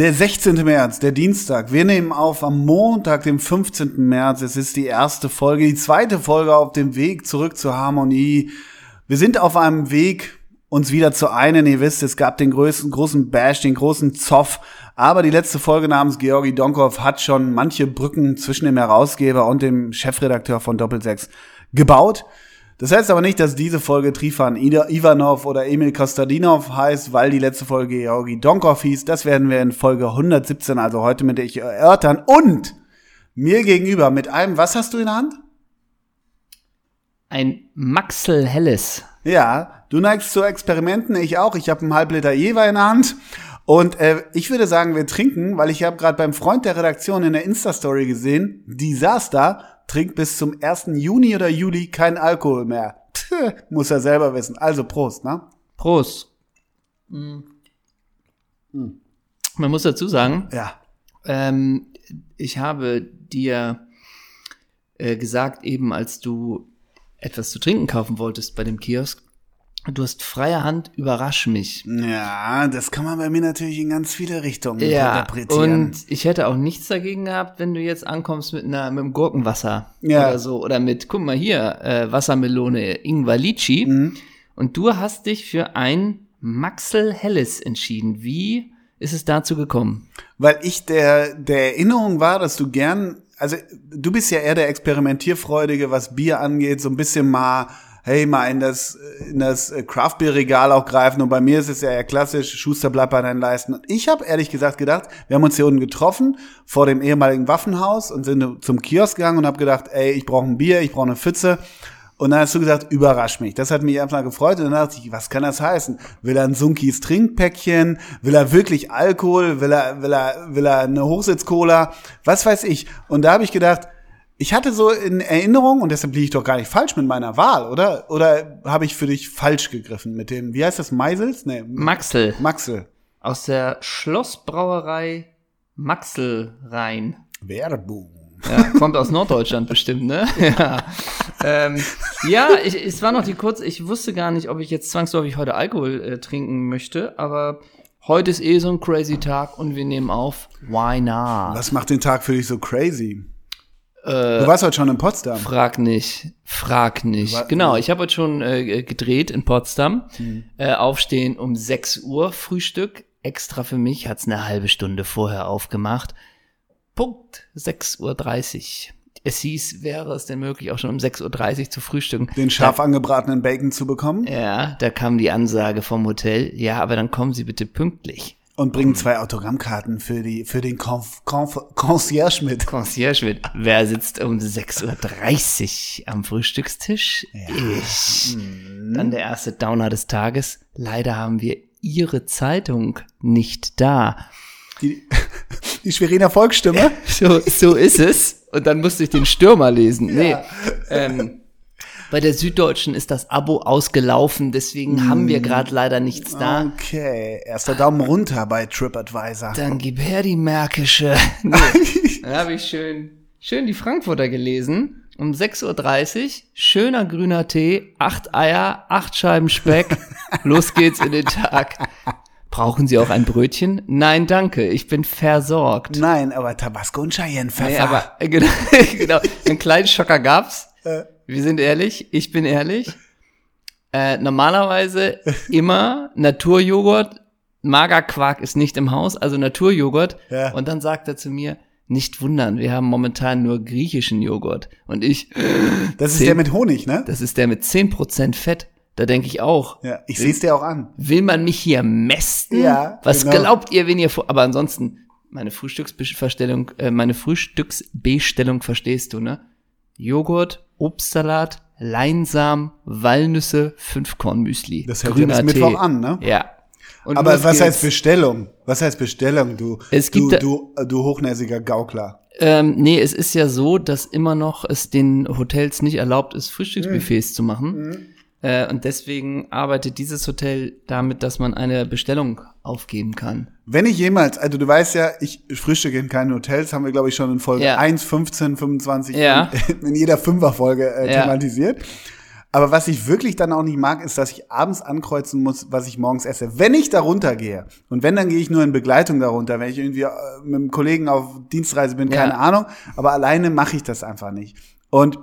Der 16. März, der Dienstag. Wir nehmen auf am Montag, dem 15. März. Es ist die erste Folge, die zweite Folge auf dem Weg zurück zur Harmonie. Wir sind auf einem Weg, uns wieder zu einen. Ihr wisst, es gab den größten, großen Bash, den großen Zoff. Aber die letzte Folge namens Georgi Donkov hat schon manche Brücken zwischen dem Herausgeber und dem Chefredakteur von Doppelsechs gebaut. Das heißt aber nicht, dass diese Folge Trifan Ivanov oder Emil Kostadinov heißt, weil die letzte Folge Georgi Donkov hieß. Das werden wir in Folge 117, also heute mit euch erörtern. Und mir gegenüber mit einem, was hast du in der Hand? Ein Maxel Helles. Ja, du neigst zu Experimenten, ich auch. Ich habe einen Halbliter Jever in der Hand. Und äh, ich würde sagen, wir trinken, weil ich habe gerade beim Freund der Redaktion in der Insta-Story gesehen, da, trinkt bis zum 1. Juni oder Juli keinen Alkohol mehr. Tch, muss er selber wissen. Also Prost, ne? Prost. Mhm. Man muss dazu sagen, Ja. ähm, ich habe dir äh, gesagt, eben als du etwas zu trinken kaufen wolltest bei dem Kiosk, du hast freie Hand, überrasch mich. Ja, das kann man bei mir natürlich in ganz viele Richtungen Ja, interpretieren. und ich hätte auch nichts dagegen gehabt, wenn du jetzt ankommst mit einer mit einem Gurkenwasser Ja. oder so oder mit, guck mal hier, äh, Wassermelone Ingwer Litchi Mhm. und du hast dich für ein Maxel Helles entschieden. Wie ist es dazu gekommen? Weil ich der, der Erinnerung war, dass du gern, also du bist ja eher der Experimentierfreudige, was Bier angeht, so ein bisschen mal, hey, mal in das, in das Craft Beer Regal auch greifen. Und bei mir ist es ja eher klassisch, Schuster bleibt bei deinen Leisten. Und ich habe ehrlich gesagt gedacht, wir haben uns hier unten getroffen vor dem ehemaligen Waffenhaus und sind zum Kiosk gegangen und habe gedacht, ey, ich brauche ein Bier, ich brauche eine Pfütze. Und dann hast du gesagt, überrasch mich. Das hat mich einfach gefreut. Und dann dachte ich, was kann das heißen? Will er ein Sunkis Trinkpäckchen? Will er wirklich Alkohol? Will er, will er, will er eine Hochsitz-Cola? Was weiß ich. Und da habe ich gedacht, ich hatte so in Erinnerung, und deshalb liege ich doch gar nicht falsch mit meiner Wahl, oder? Oder habe ich für dich falsch gegriffen mit dem, wie heißt das, Meisels? Nee, Maxel Maxel. aus der Schlossbrauerei Maxelrhein. Werbung. Ja, kommt aus Norddeutschland bestimmt, ne? Ja, ähm, ja ich, es war noch die kurze, ich wusste gar nicht, ob ich jetzt zwangsläufig heute Alkohol äh, trinken möchte, aber heute ist eh so ein crazy Tag und wir nehmen auf. Why not? Was macht den Tag für dich so crazy? Äh, du warst heute schon in Potsdam. Frag nicht, frag nicht. Wa- Genau, ich habe heute schon äh, gedreht in Potsdam. Hm. Äh, aufstehen um 6 Uhr, Frühstück. Extra für mich hat's eine halbe Stunde vorher aufgemacht. Punkt 6.30 Uhr. Es hieß, wäre es denn möglich, auch schon um 6.30 Uhr zu frühstücken. Den scharf angebratenen Bacon zu bekommen Ja, da kam die Ansage vom Hotel, ja, aber dann kommen Sie bitte pünktlich. Und bringen zwei Autogrammkarten für die für den Conf, Conf, Concierge mit. Concierge mit, wer sitzt um 6.30 Uhr am Frühstückstisch? Ich. Dann der erste Downer des Tages. Leider haben wir Ihre Zeitung nicht da. Die, die Schweriner Volksstimme. So, so ist es. Und dann musste ich den Stürmer lesen. Nee. Ähm, bei der Süddeutschen ist das Abo ausgelaufen, deswegen haben wir gerade leider nichts da. Okay, erster Daumen runter bei TripAdvisor. Dann gib her die Märkische. Nee. Dann habe ich schön, schön die Frankfurter gelesen. Um 6.30 Uhr, schöner grüner Tee, acht Eier, acht Scheiben Speck. Los geht's in den Tag. Brauchen Sie auch ein Brötchen? Nein, danke, ich bin versorgt. Nein, aber Tabasco und Cheyenne Pfeffer. Nee, aber äh, genau, genau, einen kleinen Schocker gab's. Wir sind ehrlich, ich bin ehrlich. Äh, normalerweise immer Naturjoghurt, Magerquark ist nicht im Haus, also Naturjoghurt. Ja. Und dann sagt er zu mir, nicht wundern, wir haben momentan nur griechischen Joghurt. Und ich, das ist zehn- der mit Honig, ne? das ist der mit 10% Fett. Da denke ich auch, Ja, ich sehe es dir auch an. will man mich hier mästen? Ja, Was genau. glaubt ihr, wenn ihr vor, aber ansonsten, meine Frühstücksbestellung, äh, meine Frühstücksbestellung verstehst du, ne? Joghurt, Obstsalat, Leinsamen, Walnüsse, Fünfkornmüsli. Das hält ja bis. Mittwoch an, ne? Ja. Und Aber was heißt Bestellung? Was heißt Bestellung, du, Es du, gibt da- du, du hochnäsiger Gaukler? Ähm, nee, es ist ja so, dass immer noch es den Hotels nicht erlaubt ist, Frühstücksbuffets zu machen. Äh, und deswegen arbeitet dieses Hotel damit, dass man eine Bestellung aufgeben kann. Wenn ich jemals, also du weißt ja, ich frühstücke in keinen Hotels, haben wir glaube ich schon in Folge Ja. 1, 15, 25, Ja. in, in jeder Fünferfolge äh, Ja. thematisiert. Aber was ich wirklich dann auch nicht mag, ist, dass ich abends ankreuzen muss, was ich morgens esse. Wenn ich darunter gehe, und wenn, dann gehe ich nur in Begleitung darunter, wenn ich irgendwie äh, mit einem Kollegen auf Dienstreise bin, keine Ja. Ahnung, aber alleine mache ich das einfach nicht. Und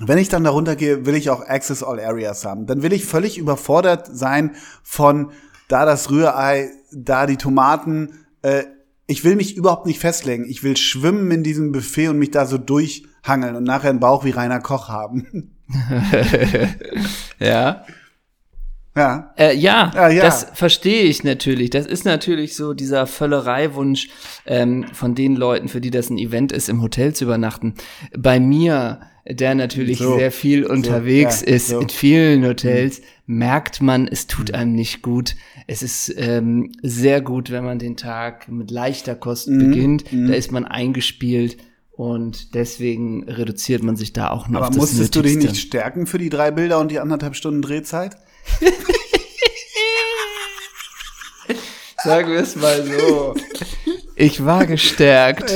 wenn ich dann darunter gehe, will ich auch Access All Areas haben. Dann will ich völlig überfordert sein von da das Rührei, da die Tomaten. Äh, ich will mich überhaupt nicht festlegen. Ich will schwimmen in diesem Buffet und mich da so durchhangeln und nachher einen Bauch wie Rainer Koch haben. Ja. ja. Äh, ja, Ah, ja. das verstehe ich natürlich. Das ist natürlich so dieser Völlereiwunsch ähm, von den Leuten, für die das ein Event ist, im Hotel zu übernachten. Bei mir, der natürlich So. sehr viel unterwegs ja, ist so. Mhm. in vielen Hotels, merkt man, es tut einem nicht gut. Es ist ähm, sehr gut, wenn man den Tag mit leichter Kost Mhm. beginnt. Da ist man eingespielt. Und deswegen reduziert man sich da auch nur Aber musstest du dich Nötigste. nicht stärken für die drei Bilder und die anderthalb Stunden Drehzeit? Sagen wir es mal so. Ich war gestärkt.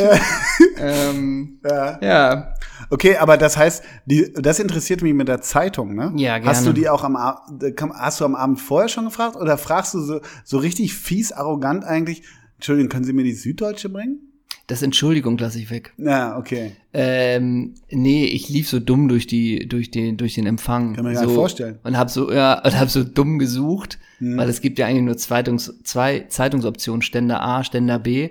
ähm, Ja. ja. Okay, aber das heißt, die, das interessiert mich mit der Zeitung, ne? Ja, gerne. Hast du die auch am hast du am Abend vorher schon gefragt oder fragst du so, so richtig fies, arrogant eigentlich? Entschuldigung, können Sie mir die Süddeutsche bringen? Das Entschuldigung lasse ich weg. Ja, okay. Ähm, nee, ich lief so dumm durch die, durch den, durch den Empfang. Kann man sich so, vorstellen. Und hab so, ja, und hab so dumm gesucht, Mhm. weil es gibt ja eigentlich nur Zeitungs, zwei Zeitungsoptionen, Ständer A, Ständer B.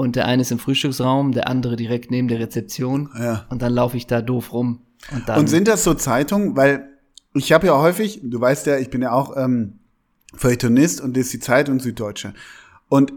Und der eine ist im Frühstücksraum, der andere direkt neben der Rezeption. Ja. Und dann laufe ich da doof rum. Und dann, Und sind das so Zeitungen? Weil ich habe ja häufig, du weißt ja, ich bin ja auch ähm, Feuilletonist und lese die Zeit und Süddeutsche. Und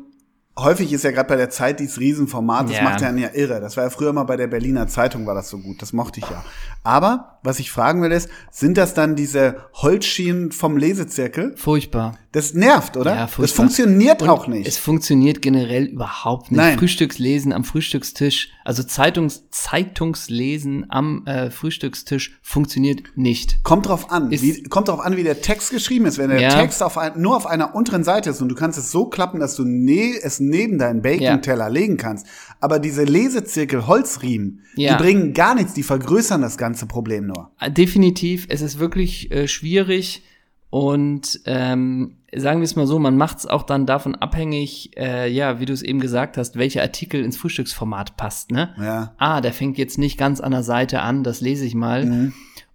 häufig ist ja gerade bei der Zeit dieses Riesenformat, das Ja. macht einen ja irre. Das war ja früher mal bei der Berliner Zeitung war das so gut, das mochte ich ja. Aber was ich fragen will ist, sind das dann diese Holzschienen vom Lesezirkel? furchtbar. Das nervt, oder? Ja, das funktioniert Und auch nicht. Es funktioniert generell überhaupt nicht. Nein. Frühstückslesen am Frühstückstisch, also Zeitungs Zeitungslesen am äh, Frühstückstisch funktioniert nicht. Kommt drauf an, Ist- wie, kommt drauf an, wie der Text geschrieben ist. Wenn der Ja. Text auf ein, nur auf einer unteren Seite ist und du kannst es so klappen, dass du ne, es neben deinen Bacon-Teller legen kannst. Aber diese Lesezirkel Holzriemen, Ja. die bringen gar nichts, die vergrößern das ganze Problem nur. Definitiv, es ist wirklich äh, schwierig und ähm, sagen wir es mal so, man macht es auch dann davon abhängig, äh, ja, wie du es eben gesagt hast, welcher Artikel ins Frühstücksformat passt, ne? Ja. Ah, der fängt jetzt nicht ganz an der Seite an, das lese ich mal.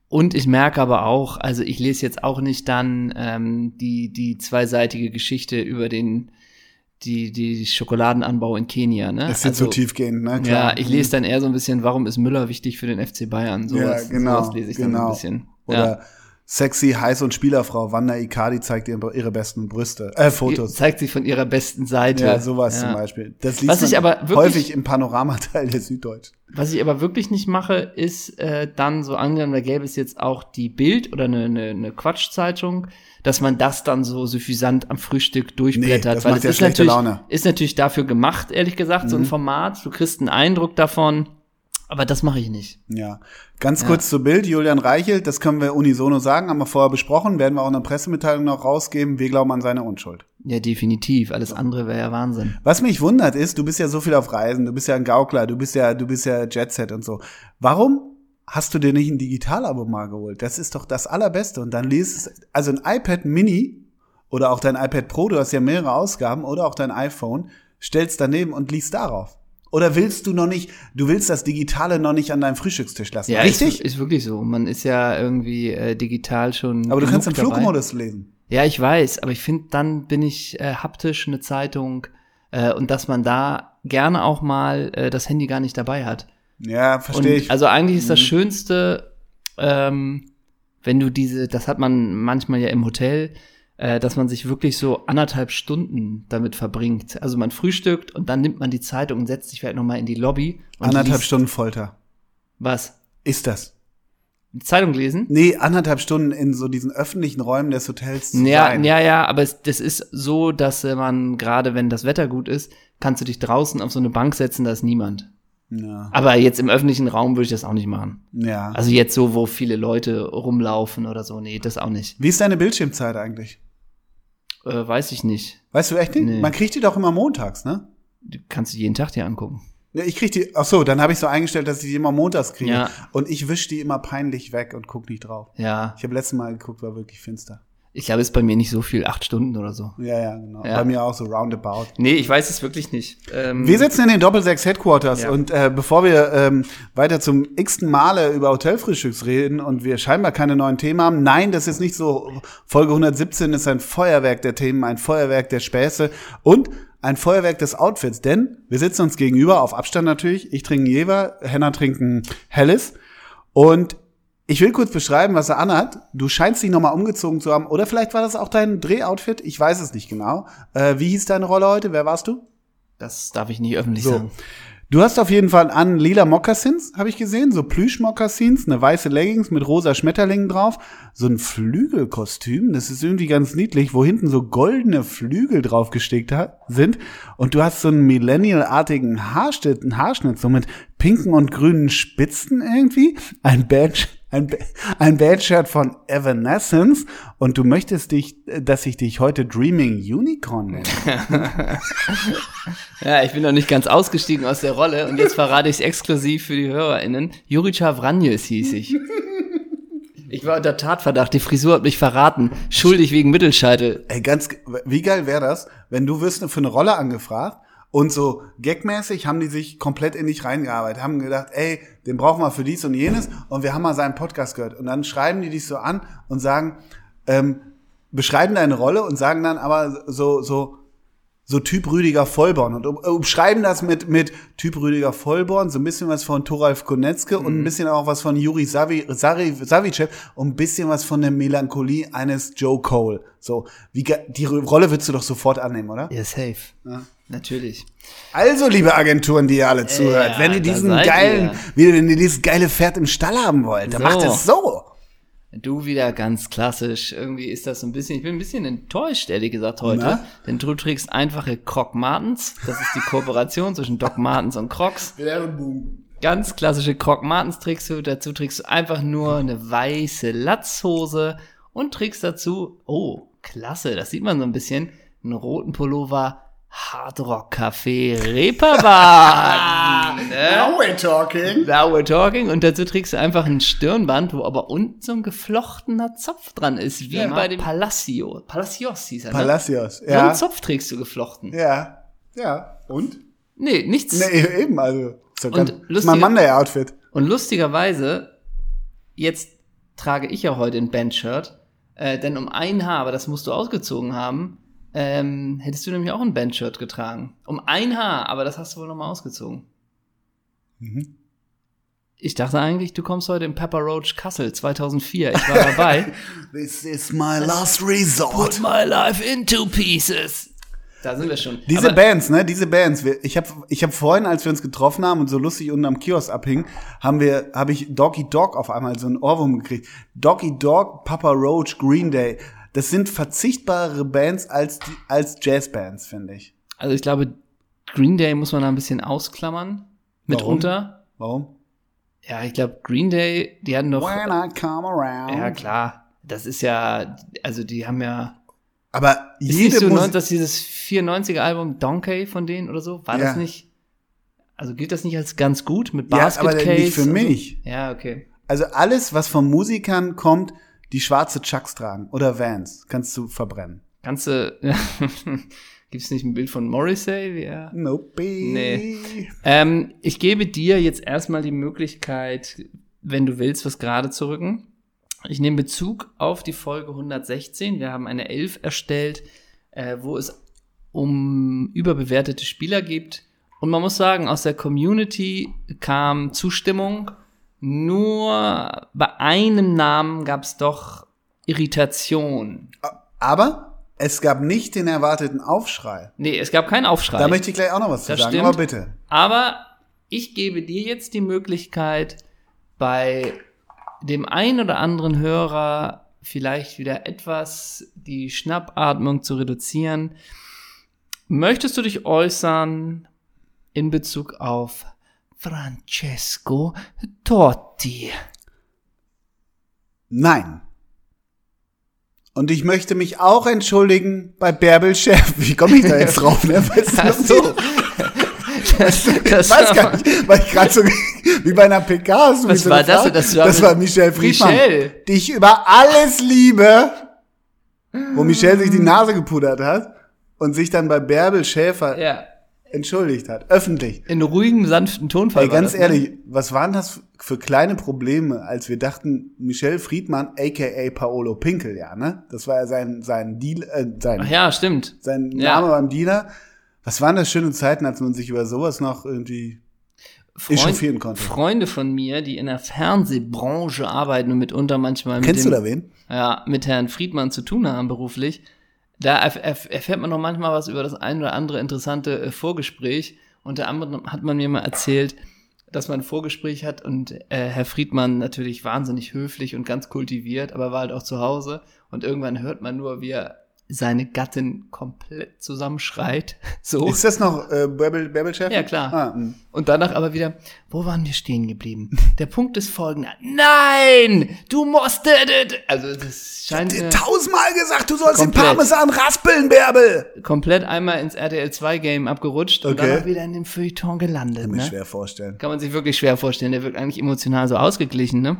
Und ich merke aber auch, also ich lese jetzt auch nicht dann ähm, die, die zweiseitige Geschichte über den, die, die Schokoladenanbau in Kenia, ne? Das ist jetzt so tiefgehend, ne? Ja, Klar. ich lese dann eher so ein bisschen, warum ist Müller wichtig für den FC Bayern? Sowas, ja, genau, sowas lese ich dann genau. ein bisschen. Oder ja. Sexy, heiß und Spielerfrau Wanda Icardi zeigt ihre, ihre besten Brüste, äh, Fotos. Zeigt sich von ihrer besten Seite. Ja, sowas Ja. zum Beispiel. Das liest Was ich aber wirklich- häufig im Panoramateil der Süddeutsch. Was ich aber wirklich nicht mache, ist äh, dann so angenommen, da gäbe es jetzt auch die Bild oder eine, eine, eine Quatschzeitung, dass man das dann so suffisant am Frühstück durchblättert. Nee, das weil macht es ja ist schlechte natürlich, Laune. Mhm. ist natürlich dafür gemacht, ehrlich gesagt, so ein Format. Du kriegst einen Eindruck davon, aber das mache ich nicht. Ja. Ganz kurz zu Bild, Julian Reichelt, das können wir unisono sagen, haben wir vorher besprochen, werden wir auch in der Pressemitteilung noch rausgeben. Wir glauben an seine Unschuld. Ja, definitiv. Alles andere wäre ja Wahnsinn. Was mich wundert ist, du bist ja so viel auf Reisen, du bist ja ein Gaukler, du bist ja, du bist ja Jetset und so. Warum hast du dir nicht ein Digitalabo mal geholt? Das ist doch das Allerbeste. Und dann liest es, also ein iPad Mini oder auch dein iPad Pro, du hast ja mehrere Ausgaben oder auch dein iPhone, stellst daneben und liest darauf. Oder willst du noch nicht, du willst das Digitale noch nicht an deinem Frühstückstisch lassen, Ja, richtig? Ist, ist wirklich so. Man ist ja irgendwie äh, digital schon. Aber du kannst im. Flugmodus lesen. Ja, ich weiß, aber ich finde, dann bin ich äh, haptisch eine Zeitung äh, und dass man da gerne auch mal äh, das Handy gar nicht dabei hat. Ja, verstehe ich. Mhm. also eigentlich ist das Schönste, ähm, wenn du diese, das hat man manchmal ja im Hotel, äh, dass man sich wirklich so anderthalb Stunden damit verbringt. Also man frühstückt und dann nimmt man die Zeitung und setzt sich vielleicht noch mal in die Lobby. Anderthalb liest- Stunden Folter. Was? Ist das? Zeitung lesen? Nee, anderthalb Stunden in so diesen öffentlichen Räumen des Hotels zu Ja, sein. ja, ja, aber es, das ist so, dass äh, man gerade, wenn das Wetter gut ist, kannst du dich draußen auf so eine Bank setzen, da ist niemand. Ja. Aber jetzt im öffentlichen Raum würde ich das auch nicht machen. ja. Also jetzt so, wo viele Leute rumlaufen oder so, nee, das auch nicht. Wie ist deine Bildschirmzeit eigentlich? Äh, weiß ich nicht. Weißt du echt nicht? Nee. Man kriegt die doch immer montags, ne? Die kannst du jeden Tag dir angucken. Ja, ich krieg die, ach so, dann habe ich so eingestellt, dass ich die immer montags kriege. Ja. Und ich wisch die immer peinlich weg und guck nicht drauf. Ja. Ich habe letztes Mal geguckt, war wirklich finster. Ich glaube, es ist bei mir nicht so viel, acht Stunden oder so. Ja, ja, genau. Ja. Bei mir auch so roundabout. Nee, ich weiß es wirklich nicht. Ähm, Wir sitzen in den Doppelsechs Headquarters Ja. und äh, bevor wir ähm, weiter zum x-ten Male über Hotelfrühstücks reden und wir scheinbar keine neuen Themen haben, nein, das ist nicht so. Folge 117 ist ein Feuerwerk der Themen, ein Feuerwerk der Späße und ein Feuerwerk des Outfits, denn wir sitzen uns gegenüber, auf Abstand natürlich. Ich trinke Jever, Henna trinkt ein Helles und ich will kurz beschreiben, was er anhat. Du scheinst dich nochmal umgezogen zu haben. Oder vielleicht war das auch dein Drehoutfit. Ich weiß es nicht genau. Äh, wie hieß deine Rolle heute? Wer warst du? das darf ich nicht öffentlich So. sagen. Du hast auf jeden Fall an lila Mokassins, habe ich gesehen, so Plüsch-Mokassins, eine weiße Leggings mit rosa Schmetterlingen drauf, so ein Flügelkostüm, das ist irgendwie ganz niedlich, wo hinten so goldene Flügel draufgestickt hat, sind und du hast so einen Millennial-artigen Haarschnitt, einen Haarschnitt, so mit pinken und grünen Spitzen irgendwie, ein Badge, ein, ein Badge-Shirt von Evanescence und du möchtest dich, dass ich dich heute Dreaming Unicorn nenne. Ja, ich bin noch nicht ganz ausgestiegen aus der Rolle und jetzt verrate ich es exklusiv für die HörerInnen. Jurica Vranjes hieß ich. Ich war unter Tatverdacht, die Frisur hat mich verraten. Schuldig wegen Mittelscheitel. Ey, ganz, wie geil wäre das, wenn du wirst für eine Rolle angefragt und so gagmäßig haben die sich komplett in dich reingearbeitet, haben gedacht, ey, den brauchen wir für dies und jenes und wir haben mal seinen Podcast gehört und dann schreiben die dich so an und sagen, ähm, beschreiben deine Rolle und sagen dann aber so, so, so Typ Rüdiger Vollborn und um, umschreiben das mit, mit Typ Rüdiger Vollborn, so ein bisschen was von Thoralf Konetzke und ein bisschen auch was von Juri Savi, Sari, Savicev und ein bisschen was von der Melancholie eines Joe Cole. So, wie, die Rolle würdest du doch sofort annehmen, oder? Ja, safe. Natürlich. Also, liebe Agenturen, die ihr alle zuhört, ja, wenn ihr diesen geilen, ihr. wenn ihr dieses geile Pferd im Stall haben wollt, dann So. macht es so. Du wieder ganz klassisch. Irgendwie ist das so ein bisschen, ich bin ein bisschen enttäuscht, ehrlich gesagt, heute. Na? Denn du trägst einfache Croc Martens. Das ist die Kooperation zwischen Doc Martens und Crocs. Ganz klassische Croc Martens trägst du. Dazu trägst du einfach nur eine weiße Latzhose und trägst dazu, oh, klasse, das sieht man so ein bisschen, einen roten Pullover Hardrock Café Reeperbahn. ne? we're talking. Now we're talking. Und dazu trägst du einfach ein Stirnband, wo aber unten so ein geflochtener Zopf dran ist, wie Ja. bei dem Palacio. Palacios hieß er, ne? Palacios, So ja. einen Zopf trägst du geflochten. Ja. Ja. Und? Nee, nichts. Nee, eben, also. Doch Und ist mein Monday-Outfit. Und lustigerweise, jetzt trage ich ja heute ein Bandshirt, äh, denn um ein Haar, aber das musst du ausgezogen haben, ähm, hättest du nämlich auch ein Bandshirt getragen. Um ein Haar, aber das hast du wohl nochmal ausgezogen. Mhm. Ich dachte eigentlich, du kommst heute im Pepper Roach Kassel 2004. Ich war dabei. This is my last resort. my life into pieces. Da sind wir schon. Diese Aber- Bands, ne, diese Bands. Ich habe ich hab vorhin, als wir uns getroffen haben und so lustig unten am Kiosk abhingen, haben wir, habe ich Doggy Dog auf einmal so einen Ohrwurm gekriegt. Doggy Dog, Papa Roach, Green Day. Das sind verzichtbare Bands als die, als Jazzbands, finde ich. Also ich glaube, Green Day muss man da ein bisschen ausklammern. Mitunter. Warum? Ja, ich glaube, Green Day, die hatten doch. When I come around. Ja, klar. Das ist ja, also die haben ja. Aber Ist jede nicht so, Musik, dass dieses 94er Album Donkey von denen oder so, war Ja. das nicht? Also gilt das nicht als ganz gut mit ja, Basket aber Case? nicht für mich. So? Ja, okay. Also alles, was von Musikern kommt, die schwarze Chucks tragen oder Vans, kannst du verbrennen. Kannst du. Gibt's nicht ein Bild von Morrissey, wie er Nope. Nee. Ähm, ich gebe dir jetzt erstmal die Möglichkeit, wenn du willst, was gerade zu rücken. Ich nehme Bezug auf die Folge 116. Wir haben eine 11 erstellt, äh, wo es um überbewertete Spieler gibt. Und man muss sagen, aus der Community kam Zustimmung. Nur bei einem Namen gab es doch Irritation. Aber es gab nicht den erwarteten Aufschrei. Nee, es gab keinen Aufschrei. Da möchte ich gleich auch noch was zu Das sagen, stimmt. aber bitte. Aber ich gebe dir jetzt die Möglichkeit, bei dem ein oder anderen Hörer vielleicht wieder etwas die Schnappatmung zu reduzieren. Möchtest du dich äußern in Bezug auf Francesco Totti? Nein. Und ich möchte mich auch entschuldigen bei Bärbel Chef. Wie komme ich da jetzt drauf? Ne? Los? so. Das, ich weiß gar nicht, weil ich gerade so wie bei einer PK du Was so war das? Das war das war Michelle Friedmann, Michelle. die ich über alles liebe, wo Michelle sich die Nase gepudert hat und sich dann bei Bärbel Schäfer Ja. Entschuldigt hat, öffentlich. In ruhigem, sanften Tonfall. Ey, ganz das, ne? ehrlich, was waren das für kleine Probleme, als wir dachten, Michelle Friedmann, aka Paolo Pinkel, ja, ne? Das war ja sein, sein Deal, äh, sein, Ach ja, stimmt. sein Ja. Name beim Dealer. Was waren das schöne Zeiten, als man sich über sowas noch irgendwie echauffieren konnte? Freunde von mir, die in der Fernsehbranche arbeiten und mitunter manchmal mit Kennst du dem, da wen? ja, mit Herrn Friedmann zu tun haben beruflich, da erf erf erfährt man noch manchmal was über das ein oder andere interessante äh, Vorgespräch. Unter anderem hat man mir mal erzählt, dass man ein Vorgespräch hat und äh, Herr Friedmann natürlich wahnsinnig höflich und ganz kultiviert, aber war halt auch zu Hause und irgendwann hört man nur, wie er seine Gattin komplett zusammenschreit. So. Ist das noch äh, Bärbel, Bärbel Schäfer? Ja, klar. Ah, mh. Und danach aber wieder, wo waren wir stehen geblieben? Der Punkt ist folgender. Nein! Du musst. Also das scheint Dir mir tausendmal gesagt, du sollst den. Parmesan raspeln, Bärbel! komplett einmal ins RTL 2 Game abgerutscht und Okay. dann auch wieder in dem Feuilleton gelandet. Kann mir Ne? schwer vorstellen. Kann man sich wirklich schwer vorstellen. Der wirkt eigentlich emotional so ausgeglichen, ne?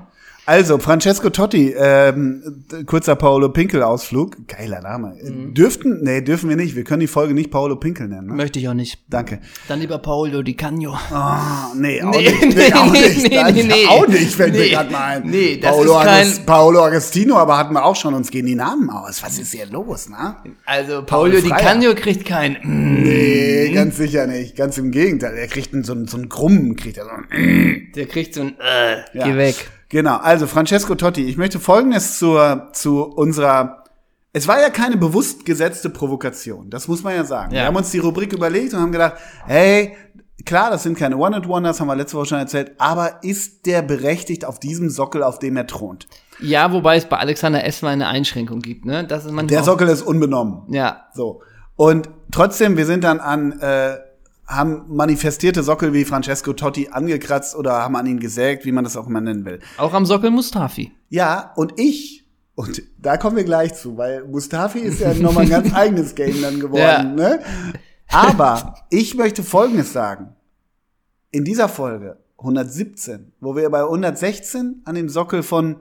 Also, Francesco Totti, ähm, kurzer Paolo Pinkel-Ausflug. Geiler Name. Mhm. Dürften, nee, dürfen wir nicht. Wir können die Folge nicht Paolo Pinkel nennen. Ne? Möchte ich auch nicht. Danke. Dann lieber Paolo Di Cagno. Ah, nee, auch Nee, nicht. Nee, auch nee, nicht. nee, Nein, nee, nee. Auch nicht, fällt mir Nee. gerade mal ein. Nee, das Paolo, ist kein- Agust- Paolo Agostino, aber hatten wir auch schon. Uns gehen die Namen aus. Was ist hier los, ne? Also Paolo Di Freier. Cagno kriegt kein. Mm, Nee, ganz sicher nicht. Ganz im Gegenteil. Er kriegt einen, so, einen, so einen Grummen, kriegt er so einen, der kriegt so ein. Äh, Ja. Geh weg. Genau, also Francesco Totti, ich möchte Folgendes zur, zu unserer, es war ja keine bewusst gesetzte Provokation, das muss man ja sagen. Ja. Wir haben uns die Rubrik überlegt und haben gedacht, hey, klar, das sind keine One-and-Wonders, haben wir letzte Woche schon erzählt, aber ist der berechtigt auf diesem Sockel, auf dem er thront? Ja, wobei es bei Alexander S. mal eine Einschränkung gibt, ne? Das ist manchmal. Der Sockel ist unbenommen. Ja, So. Und trotzdem, wir sind dann an, äh, haben manifestierte Sockel wie Francesco Totti angekratzt oder haben an ihn gesägt, wie man das auch immer nennen will. auch am Sockel Mustafi. Ja, und ich, und da kommen wir gleich zu, weil Mustafi ist ja nochmal ein ganz eigenes Game dann geworden, Ja. ne? Aber ich möchte Folgendes sagen. In dieser Folge 117, wo wir bei 116 an dem Sockel von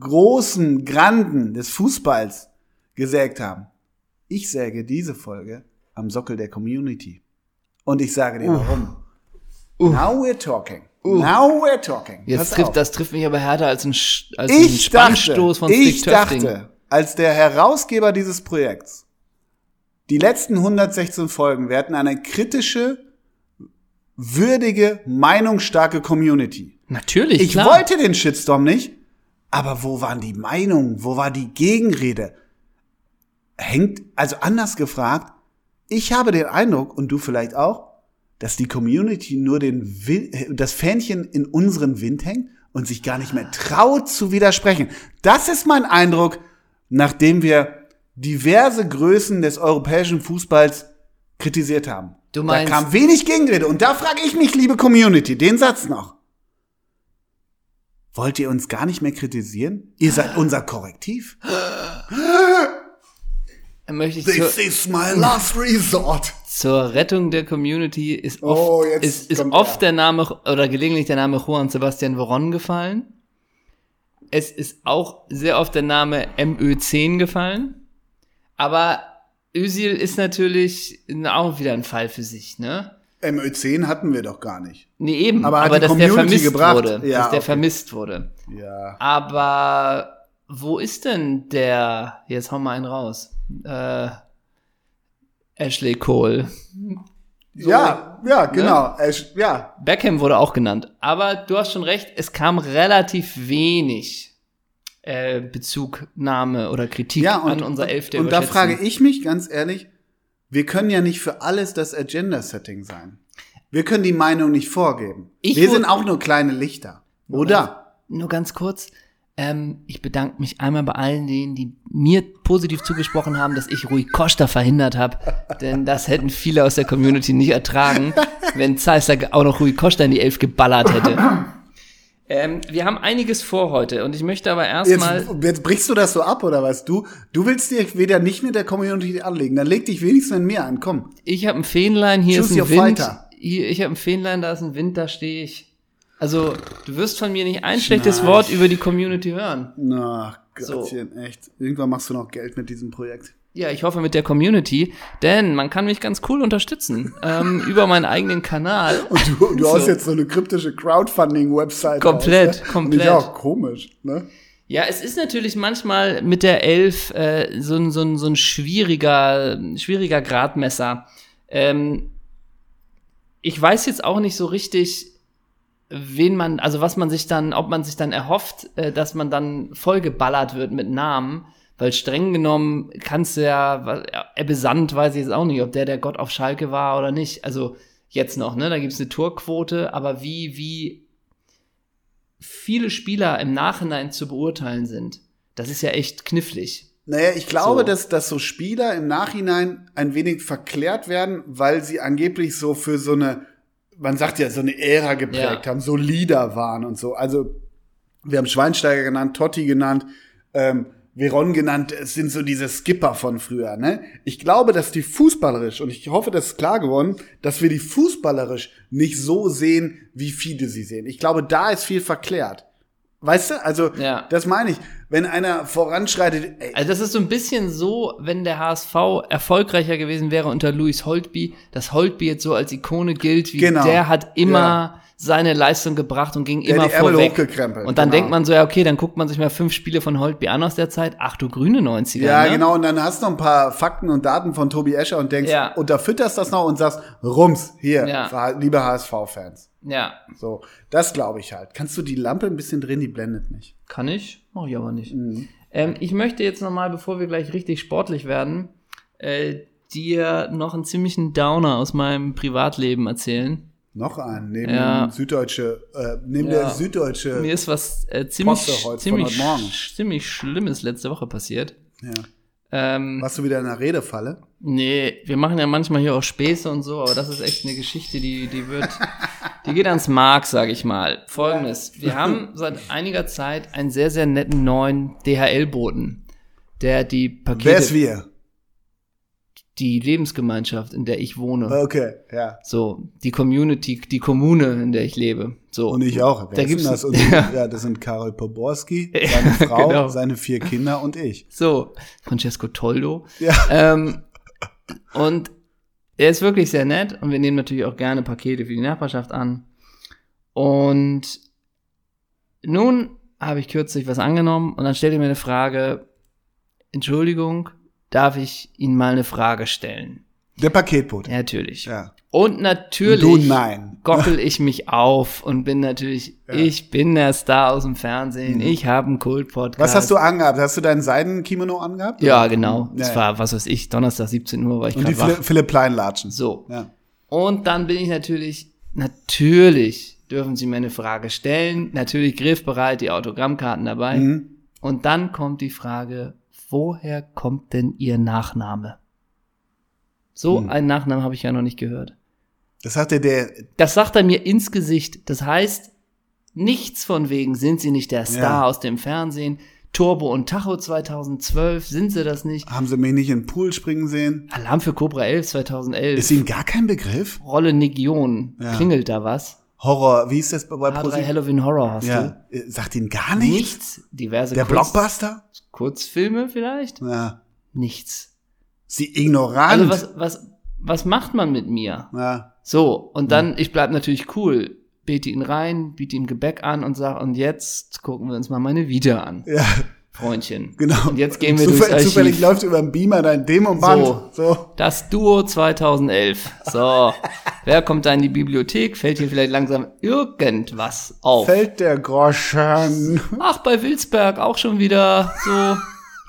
großen Granden des Fußballs gesägt haben. Ich säge diese Folge am Sockel der Community. Und ich sage dir warum. Now we're talking. Now we're talking. Jetzt Pass trifft, auf. das trifft mich aber härter als ein, als ein Ich dachte, Spannstoß von ich Stick Töfting. dachte, als der Herausgeber dieses Projekts, die letzten 116 Folgen, wir hatten eine kritische, würdige, meinungsstarke Community. Natürlich, Ich klar. wollte den Shitstorm nicht, aber wo waren die Meinungen? Wo war die Gegenrede? Hängt, also anders gefragt, ich habe den Eindruck, und du vielleicht auch, dass die Community nur den Win äh, das Fähnchen in unseren Wind hängt und sich gar nicht mehr traut zu widersprechen. Das ist mein Eindruck, nachdem wir diverse Größen des europäischen Fußballs kritisiert haben. Du meinst- da kam wenig Gegenrede. Und da frage ich mich, liebe Community, den Satz noch. Wollt ihr uns gar nicht mehr kritisieren? Ihr seid unser Korrektiv. Möchte ich zur, is my last resort. zur Rettung der Community ist oft, Oh, ist, ist oft er. der Name oder gelegentlich der Name Juan Sebastian Veron gefallen. Es ist auch sehr oft der Name MÖ10 gefallen. Aber Özil ist natürlich auch wieder ein Fall für sich, ne? MÖ10 hatten wir doch gar nicht. Nee, eben. Aber Aber, dass der Community vermisst gebracht. wurde. Ja, dass der okay. vermisst wurde. Ja. Aber wo ist denn der, jetzt hau mal einen raus, äh, Ashley Cole. ja, ja, genau. Es- ja, Beckham wurde auch genannt. Aber du hast schon recht, es kam relativ wenig äh, Bezugnahme oder Kritik ja, und, an unser Elf der und da frage ich mich ganz ehrlich, wir können ja nicht für alles das Agenda-Setting sein. Wir können die Meinung nicht vorgeben. Ich wir sind auch nur kleine Lichter. Oder? Nur ganz kurz. Ähm, ich bedanke mich einmal bei allen denen, die mir positiv zugesprochen haben, dass ich Rui Costa verhindert habe. Denn das hätten viele aus der Community nicht ertragen, wenn Zeister auch noch Rui Costa in die Elf geballert hätte. Ähm, wir haben einiges vor heute und ich möchte aber Jetzt, erstmal. jetzt brichst du das so ab, oder was? Du, du willst dir wieder nicht mit der Community anlegen. Dann leg dich wenigstens mit mir an, komm. Ich habe ein Fähnlein, hier Choose ist ein Wind. fighter. hier, ich habe ein Fähnlein, da ist ein Wind, da stehe ich. Also, du wirst von mir nicht ein schlechtes Wort über die Community hören. Na, So. Gottchen, echt. Irgendwann machst du noch Geld mit diesem Projekt. Ja, ich hoffe mit der Community, denn man kann mich ganz cool unterstützen ähm, über meinen eigenen Kanal. Und du, du So. hast jetzt so eine kryptische Crowdfunding-Website. Komplett, aus, ne? komplett. Auch komisch, ne? Ja, es ist natürlich manchmal mit der Elf äh, so, ein- so, ein- so ein schwieriger, schwieriger Gradmesser. Ähm, ich weiß jetzt auch nicht so richtig, wen man, also was man sich dann, ob man sich dann erhofft, äh, dass man dann vollgeballert wird mit Namen, weil streng genommen kannst du ja, Ebbe Sand weiß ich jetzt auch nicht, ob der der Gott auf Schalke war oder nicht. Also jetzt noch, ne? Da gibt's eine Torquote, aber wie, wie viele Spieler im Nachhinein zu beurteilen sind, das ist ja echt knifflig. Naja, ich glaube, So. dass, dass so Spieler im Nachhinein ein wenig verklärt werden, weil sie angeblich so für so eine, man sagt ja, so eine Ära geprägt Ja. haben, so Leader waren und so. Also, wir haben Schweinsteiger genannt, Totti genannt, ähm, Veron genannt, es sind so diese Skipper von früher, ne? Ich glaube, dass die fußballerisch, und ich hoffe, das ist klar geworden, dass wir die fußballerisch nicht so sehen, wie viele sie sehen. Ich glaube, da ist viel verklärt. Weißt du? Also, Ja. das meine ich. Wenn einer voranschreitet, ey, Also das ist so ein bisschen so, wenn der HSV erfolgreicher gewesen wäre unter Louis Holtby, dass Holtby jetzt so als Ikone gilt, wie Genau. der hat immer Ja. seine Leistung gebracht und ging Der immer die Ärmel vorweg. hochgekrempelt, Und dann genau. denkt man so, ja okay, dann guckt man sich mal fünf Spiele von Holtby an aus der Zeit. Ach du grüne 90er. Ja, ne? genau. Und dann hast du noch ein paar Fakten und Daten von Tobi Escher und denkst, Ja. unterfütterst das noch und sagst, Rums, hier, Ja. ver- liebe HSV-Fans. Ja, So, das glaube ich halt. Kannst du die Lampe ein bisschen drehen, die blendet nicht. kann ich, mache ich aber nicht. Mhm. Ähm, ich möchte jetzt noch mal, bevor wir gleich richtig sportlich werden, äh, dir noch einen ziemlichen Downer aus meinem Privatleben erzählen. Noch einen, neben Ja. Süddeutsche, äh, neben Ja. der Süddeutsche. Mir ist was äh, ziemlich, ziemlich, ziemlich Schlimmes letzte Woche passiert. ja. Ähm, Warst du wieder in der Redefalle? nee, wir machen ja manchmal hier auch Späße und so, aber das ist echt eine Geschichte, die, die wird, die geht ans Mark, sag ich mal. Folgendes. Wir haben seit einiger Zeit einen sehr, sehr netten neuen DHL-Boten, der die Pakete, Wer ist wir? Die Lebensgemeinschaft, in der ich wohne, Okay, ja. so, die Community, die Kommune, in der ich lebe, so. Und ich auch. Wer Da gibt's- das? Und, ja. das sind Karol Poborski, seine Frau, genau. seine vier Kinder und ich. So, Francesco Toldo. Ja. Ähm, und er ist wirklich sehr nett und wir nehmen natürlich auch gerne Pakete für die Nachbarschaft an. Und nun habe ich kürzlich was angenommen und dann stellt er mir eine Frage, Entschuldigung, darf ich Ihnen mal eine Frage stellen? Der Paketbote. Ja, natürlich. Ja. Und natürlich Du nein. gockel ich mich auf und bin natürlich, Ja. Mhm. ich bin der Star aus dem Fernsehen, ich habe einen Kult-Podcast. Was hast du angehabt? Hast du deinen Seidenkimono angehabt? Ja, genau. Es ja. war, was weiß ich, Donnerstag 17 Uhr war ich Und die Philipp, Pleinlatschen. So. Und dann bin ich natürlich, natürlich dürfen Sie mir eine Frage stellen. Natürlich griffbereit, die Autogrammkarten dabei. Mhm. Und dann kommt die Frage, woher kommt denn Ihr Nachname? So Hm. einen Nachnamen habe ich ja noch nicht gehört. Das hatte der, Das sagt er mir ins Gesicht. Das heißt, nichts von wegen sind Sie nicht der Star Ja. aus dem Fernsehen. Turbo und Tacho 2012, sind Sie das nicht? haben sie mich nicht in den Pool springen sehen? Alarm für Cobra 11 2011. Ist Ihnen gar kein Begriff? Rolle Negion. Ja. Klingelt da was? Horror, wie ist das bei H3 ProSieben? Halloween Horror hast Ja, äh, sagt Ihnen gar nichts? Nichts. Diverse Der Kurz- Blockbuster? Kurzfilme vielleicht? Ja. Nichts. Sie ignorant. Also was, was, was macht man mit mir? ja. So, und dann, ich bleib natürlich cool. Bete ihn rein, biete ihm Gebäck an und sag, und jetzt gucken wir uns mal meine Vita an, ja, Freundchen. genau. Und jetzt gehen wir Zufall, durchs Archiv. Zufällig läuft über den Beamer dein Demoband. So. So. Das Duo 2011. So, wer kommt da in die Bibliothek? Fällt hier vielleicht langsam irgendwas auf? Fällt der Groschen. Ach, bei Wilsberg auch schon wieder so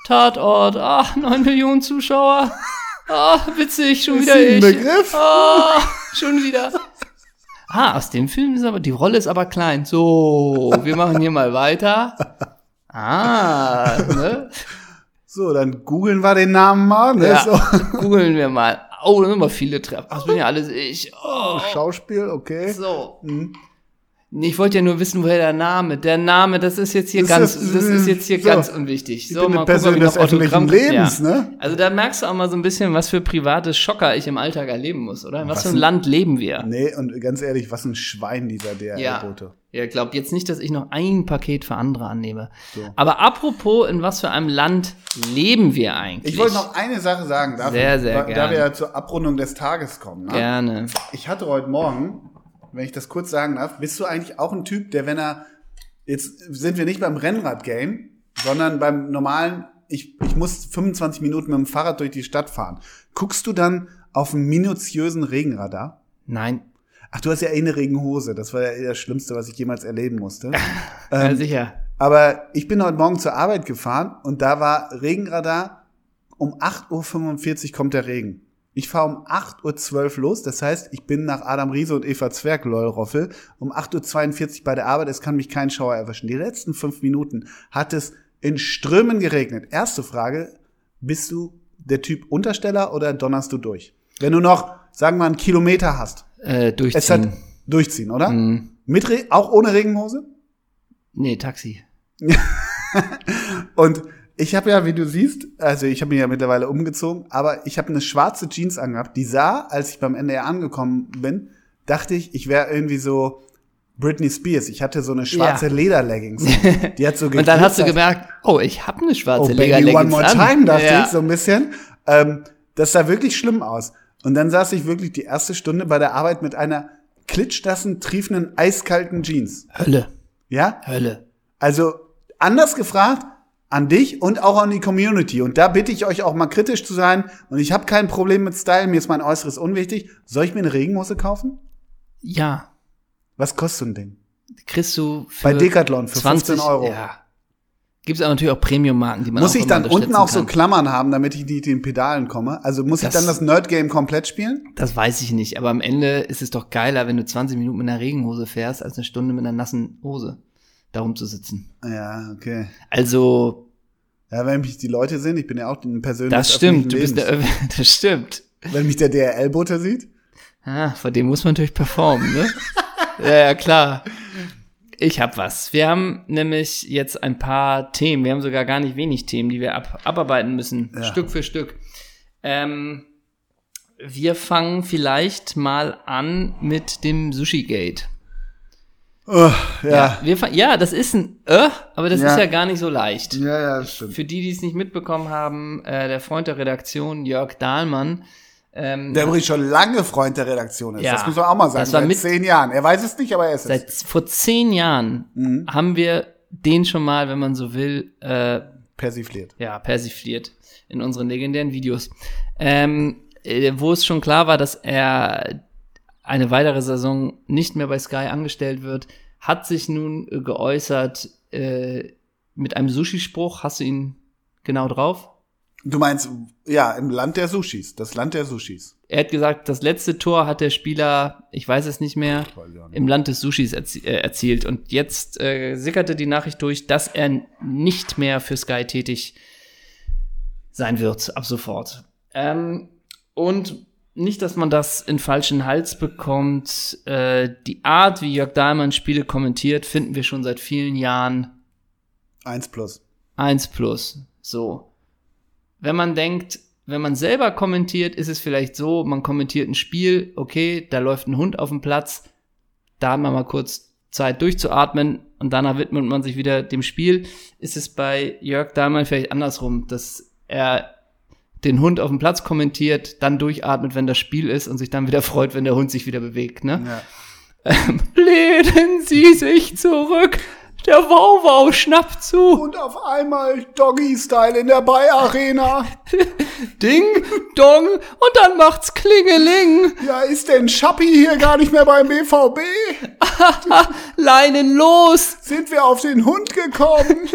Tatort. Ach, neun Millionen Zuschauer. Ah, witzig, schon Ist wieder ich. Begriff? Ah, schon wieder. Ah, aus dem Film ist aber, die Rolle ist aber klein. So, wir machen hier mal weiter. Ah, ne? So, dann googeln wir den Namen mal. Ne? Ja, So. googeln wir mal. Oh, da sind immer viele Treffen. Ach, das bin ja alles ich. Oh, Schauspiel, okay. so. Mhm. Ich wollte ja nur wissen, woher der Name. Der Name, das ist jetzt hier Das ganz, ist- das ist jetzt hier so. ganz unwichtig. Ich bin eine Person ob ich des noch Autogramm- Lebens, ne? Also da merkst du auch mal so ein bisschen, was für private Schocker ich im Alltag erleben muss, oder? In was, Was für ein ein- Land leben wir? Nee, und ganz ehrlich, was ein Schwein dieser Ja. DRL-Bote. Ja, glaubt jetzt nicht, dass ich noch ein Paket für andere annehme. So. Aber apropos, in was für einem Land leben wir eigentlich? Ich wollte noch eine Sache sagen, darf Sehr, sehr da, gerne. Da wir ja zur Abrundung des Tages kommen. Ne? Gerne. Ich hatte heute Morgen, wenn ich das kurz sagen darf, bist du eigentlich auch ein Typ, der, wenn er, jetzt sind wir nicht beim Rennrad-Game, sondern beim normalen, ich, ich muss 25 Minuten mit dem Fahrrad durch die Stadt fahren. Guckst du dann auf einen minutiösen Regenradar? Nein. Ach, du hast ja eh eine Regenhose. Das war ja eh das Schlimmste, was ich jemals erleben musste. ja, sicher. Aber ich bin heute Morgen zur Arbeit gefahren und da war Regenradar. Um 8.45 Uhr kommt der Regen. Ich fahre um 8.12 Uhr los. Das heißt, ich bin nach Adam Riese und Eva Zwerg, lol, Roffel, um 8.42 Uhr bei der Arbeit. Es kann mich kein Schauer erwischen. Die letzten fünf Minuten hat es in Strömen geregnet. Erste Frage, bist du der Typ Untersteller oder donnerst du durch? Wenn du noch, sagen wir mal, einen Kilometer hast. Äh, Es hat durchziehen. durchziehen, oder? Mhm. Mit Re auch ohne Regenhose? Nee, Taxi. Und ich habe ja, wie du siehst, also ich habe mich ja mittlerweile umgezogen, aber ich habe eine schwarze Jeans angehabt, die sah, als ich beim NDR angekommen bin, dachte ich, ich wäre irgendwie so Britney Spears. Ich hatte so eine schwarze Ja. Lederleggings. Die hat so Und dann hast du gemerkt, oh, ich habe eine oh schwarze baby, Lederleggings one more an. time, dachte ja. ich so ein bisschen. Ähm, das sah wirklich schlimm aus. Und dann saß ich wirklich die erste Stunde bei der Arbeit mit einer klitschnassen, triefenden, eiskalten Jeans. Hölle, Ja? Hölle. Also anders gefragt an dich und auch an die Community. Und da bitte ich euch auch mal kritisch zu sein. Und ich habe kein Problem mit Style, mir ist mein Äußeres unwichtig. Soll ich mir eine Regenhose kaufen? Ja, Was kostet so ein Ding? kriegst du Bei Decathlon für 20 15 Euro. Ja. Gibt es aber natürlich auch Premium-Marken, die man Muss auch ich dann unten auch so kann. Klammern haben, damit ich nicht in den Pedalen komme? Also muss ich Das- dann das Nerd-Game komplett spielen? Das weiß ich nicht, aber am Ende ist es doch geiler, wenn du 20 Minuten mit einer Regenhose fährst, als eine Stunde mit einer nassen Hose darum zu sitzen. Ja, okay. Also, Ja, wenn mich die Leute sehen, ich bin ja auch ein Person das stimmt, du bist der, das stimmt. Wenn mich der DRL-Bote sieht? Ah, vor dem muss man natürlich performen, ne? ja, ja, klar. Ich hab was. Wir haben nämlich jetzt ein paar Themen. Wir haben sogar gar nicht wenig Themen, die wir ab, abarbeiten müssen. Ja. Stück für Stück. Ähm, wir fangen vielleicht mal an mit dem Sushi Gate. Oh, ja. fang, ja, das ist ein äh, aber das Ja. ist ja gar nicht so leicht. Ja, ja, das stimmt. Für die, die es nicht mitbekommen haben, äh, der Freund der Redaktion, Jörg Dahlmann, ähm, Der übrigens schon lange Freund der Redaktion ist. Ja. das muss man auch mal sagen. Seit zehn Jahren. Er weiß es nicht, aber er ist es. Seit vor zehn Jahren Mhm. haben wir den schon mal, wenn man so will, äh, Persifliert. ja, persifliert in unseren legendären Videos. Ähm, äh, wo es schon klar war, dass er eine weitere Saison nicht mehr bei Sky angestellt wird, hat sich nun äh, geäußert äh, mit einem Sushi-Spruch. Hast du ihn genau drauf? Du meinst, ja, im Land der Sushis. Das Land der Sushis. Er hat gesagt, das letzte Tor hat der Spieler, ich weiß es nicht mehr, nicht. im Land des Sushis erzie äh, erzielt. Und jetzt äh, sickerte die Nachricht durch, dass er nicht mehr für Sky tätig sein wird, ab sofort. Ähm, und nicht, dass man das in falschen Hals bekommt. Äh, die Art, wie Jörg Dahlmann Spiele kommentiert, finden wir schon seit vielen Jahren Eins plus. 1 plus. So. Wenn man denkt, wenn man selber kommentiert, ist es vielleicht so, man kommentiert ein Spiel, okay, da läuft ein Hund auf dem Platz, da hat man mal kurz Zeit durchzuatmen und danach widmet man sich wieder dem Spiel. Ist es bei Jörg Dahlmann vielleicht andersrum, dass er den Hund auf dem Platz kommentiert, dann durchatmet, wenn das Spiel ist und sich dann wieder freut, wenn der Hund sich wieder bewegt, ne? Ja. Lehnen Sie sich zurück, der Wauwau schnappt zu. Und auf einmal Doggy-Style in der Bay-Arena. Ding, dong, und dann macht's Klingeling. Ja, ist denn Schappi hier gar nicht mehr beim BVB? Leinen los. Sind wir auf den Hund gekommen?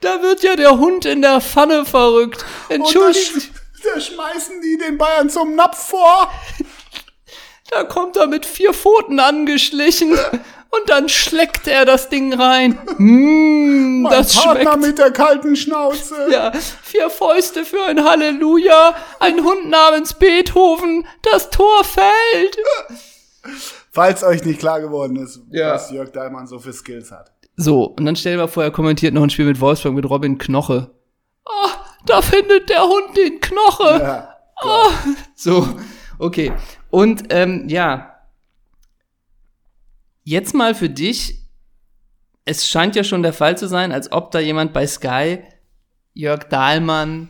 Da wird ja der Hund in der Pfanne verrückt. Und Entschuldigt, da, da schmeißen die den Bayern zum Napf vor. da kommt er mit vier Pfoten angeschlichen. Und dann schleckt er das Ding rein. Mm, Mein das Partner schmeckt. mit der kalten Schnauze. Ja, vier Fäuste für ein Halleluja, ein Hund namens Beethoven, das Tor fällt. falls euch nicht klar geworden ist, Ja. was Jörg Dahlmann so für Skills hat. So, und dann stell dir mal vor, er kommentiert noch ein Spiel mit Wolfsburg mit Robin Knoche. Ah, da findet der Hund den Knoche. Ja. Ah. So, okay. Und ähm, ja, jetzt mal für dich. Es scheint ja schon der Fall zu sein, als ob da jemand bei Sky Jörg Dahlmann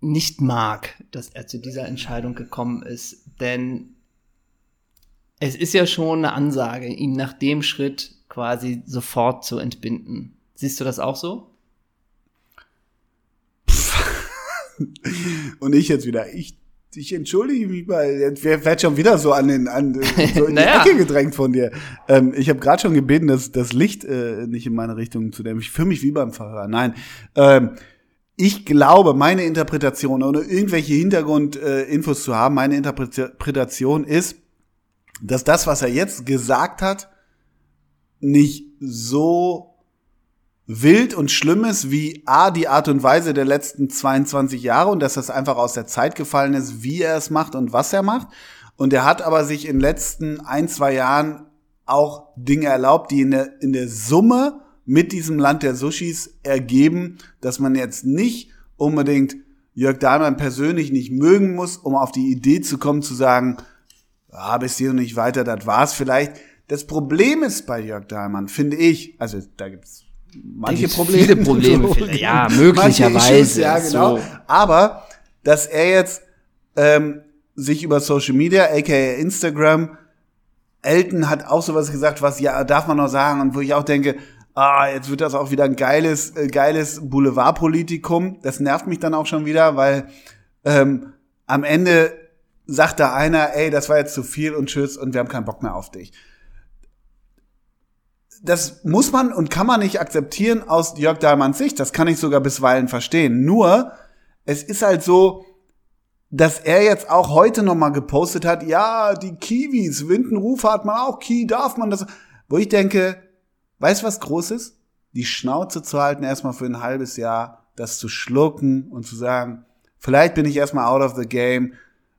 nicht mag, dass er zu dieser Entscheidung gekommen ist. Denn es ist ja schon eine Ansage, ihn nach dem Schritt quasi sofort zu entbinden. Siehst du das auch so? Und ich jetzt wieder, ich, ich entschuldige mich mal, jetzt werd schon wieder so an den, an, so in Naja. die Ecke gedrängt von dir. Ähm, ich habe gerade schon gebeten, dass das Licht äh, nicht in meine Richtung zu dämmen. Ich fühle mich wie beim Fahrer. Nein. Ähm, ich glaube, meine Interpretation, ohne irgendwelche Hintergrundinfos äh, zu haben, meine Interpretation ist, dass das, was er jetzt gesagt hat, nicht so wild und schlimm ist wie A, die Art und Weise der letzten 22 Jahre und dass das einfach aus der Zeit gefallen ist, wie er es macht und was er macht. Und er hat aber sich in den letzten ein, zwei Jahren auch Dinge erlaubt, die in der, in der Summe mit diesem Land der Sushis ergeben, dass man jetzt nicht unbedingt Jörg Dahlmann persönlich nicht mögen muss, um auf die Idee zu kommen, zu sagen, ah, bis hier und nicht weiter, das war's vielleicht. Das Problem ist bei Jörg Dahlmann, finde ich, also da gibt's manche Probleme. viele Probleme, vielleicht. Ja, möglicherweise. Issues, ja, genau. So. Aber, dass er jetzt ähm, sich über Social Media, aka Instagram, Elton hat auch sowas gesagt, was ja, darf man noch sagen, und wo ich auch denke, ah, jetzt wird das auch wieder ein geiles, äh, geiles Boulevardpolitikum. Das nervt mich dann auch schon wieder, weil ähm, am Ende sagt da einer, ey, das war jetzt zu viel und tschüss und wir haben keinen Bock mehr auf dich. Das muss man und kann man nicht akzeptieren aus Jörg Dahlmanns Sicht. Das kann ich sogar bisweilen verstehen. Nur, es ist halt so, dass er jetzt auch heute noch mal gepostet hat, ja, die Kiwis, Windenrufe hat man auch, Ki, darf man das? Wo ich denke, weißt du, was groß ist? Die Schnauze zu halten erstmal für ein halbes Jahr, das zu schlucken und zu sagen, vielleicht bin ich erstmal out of the game.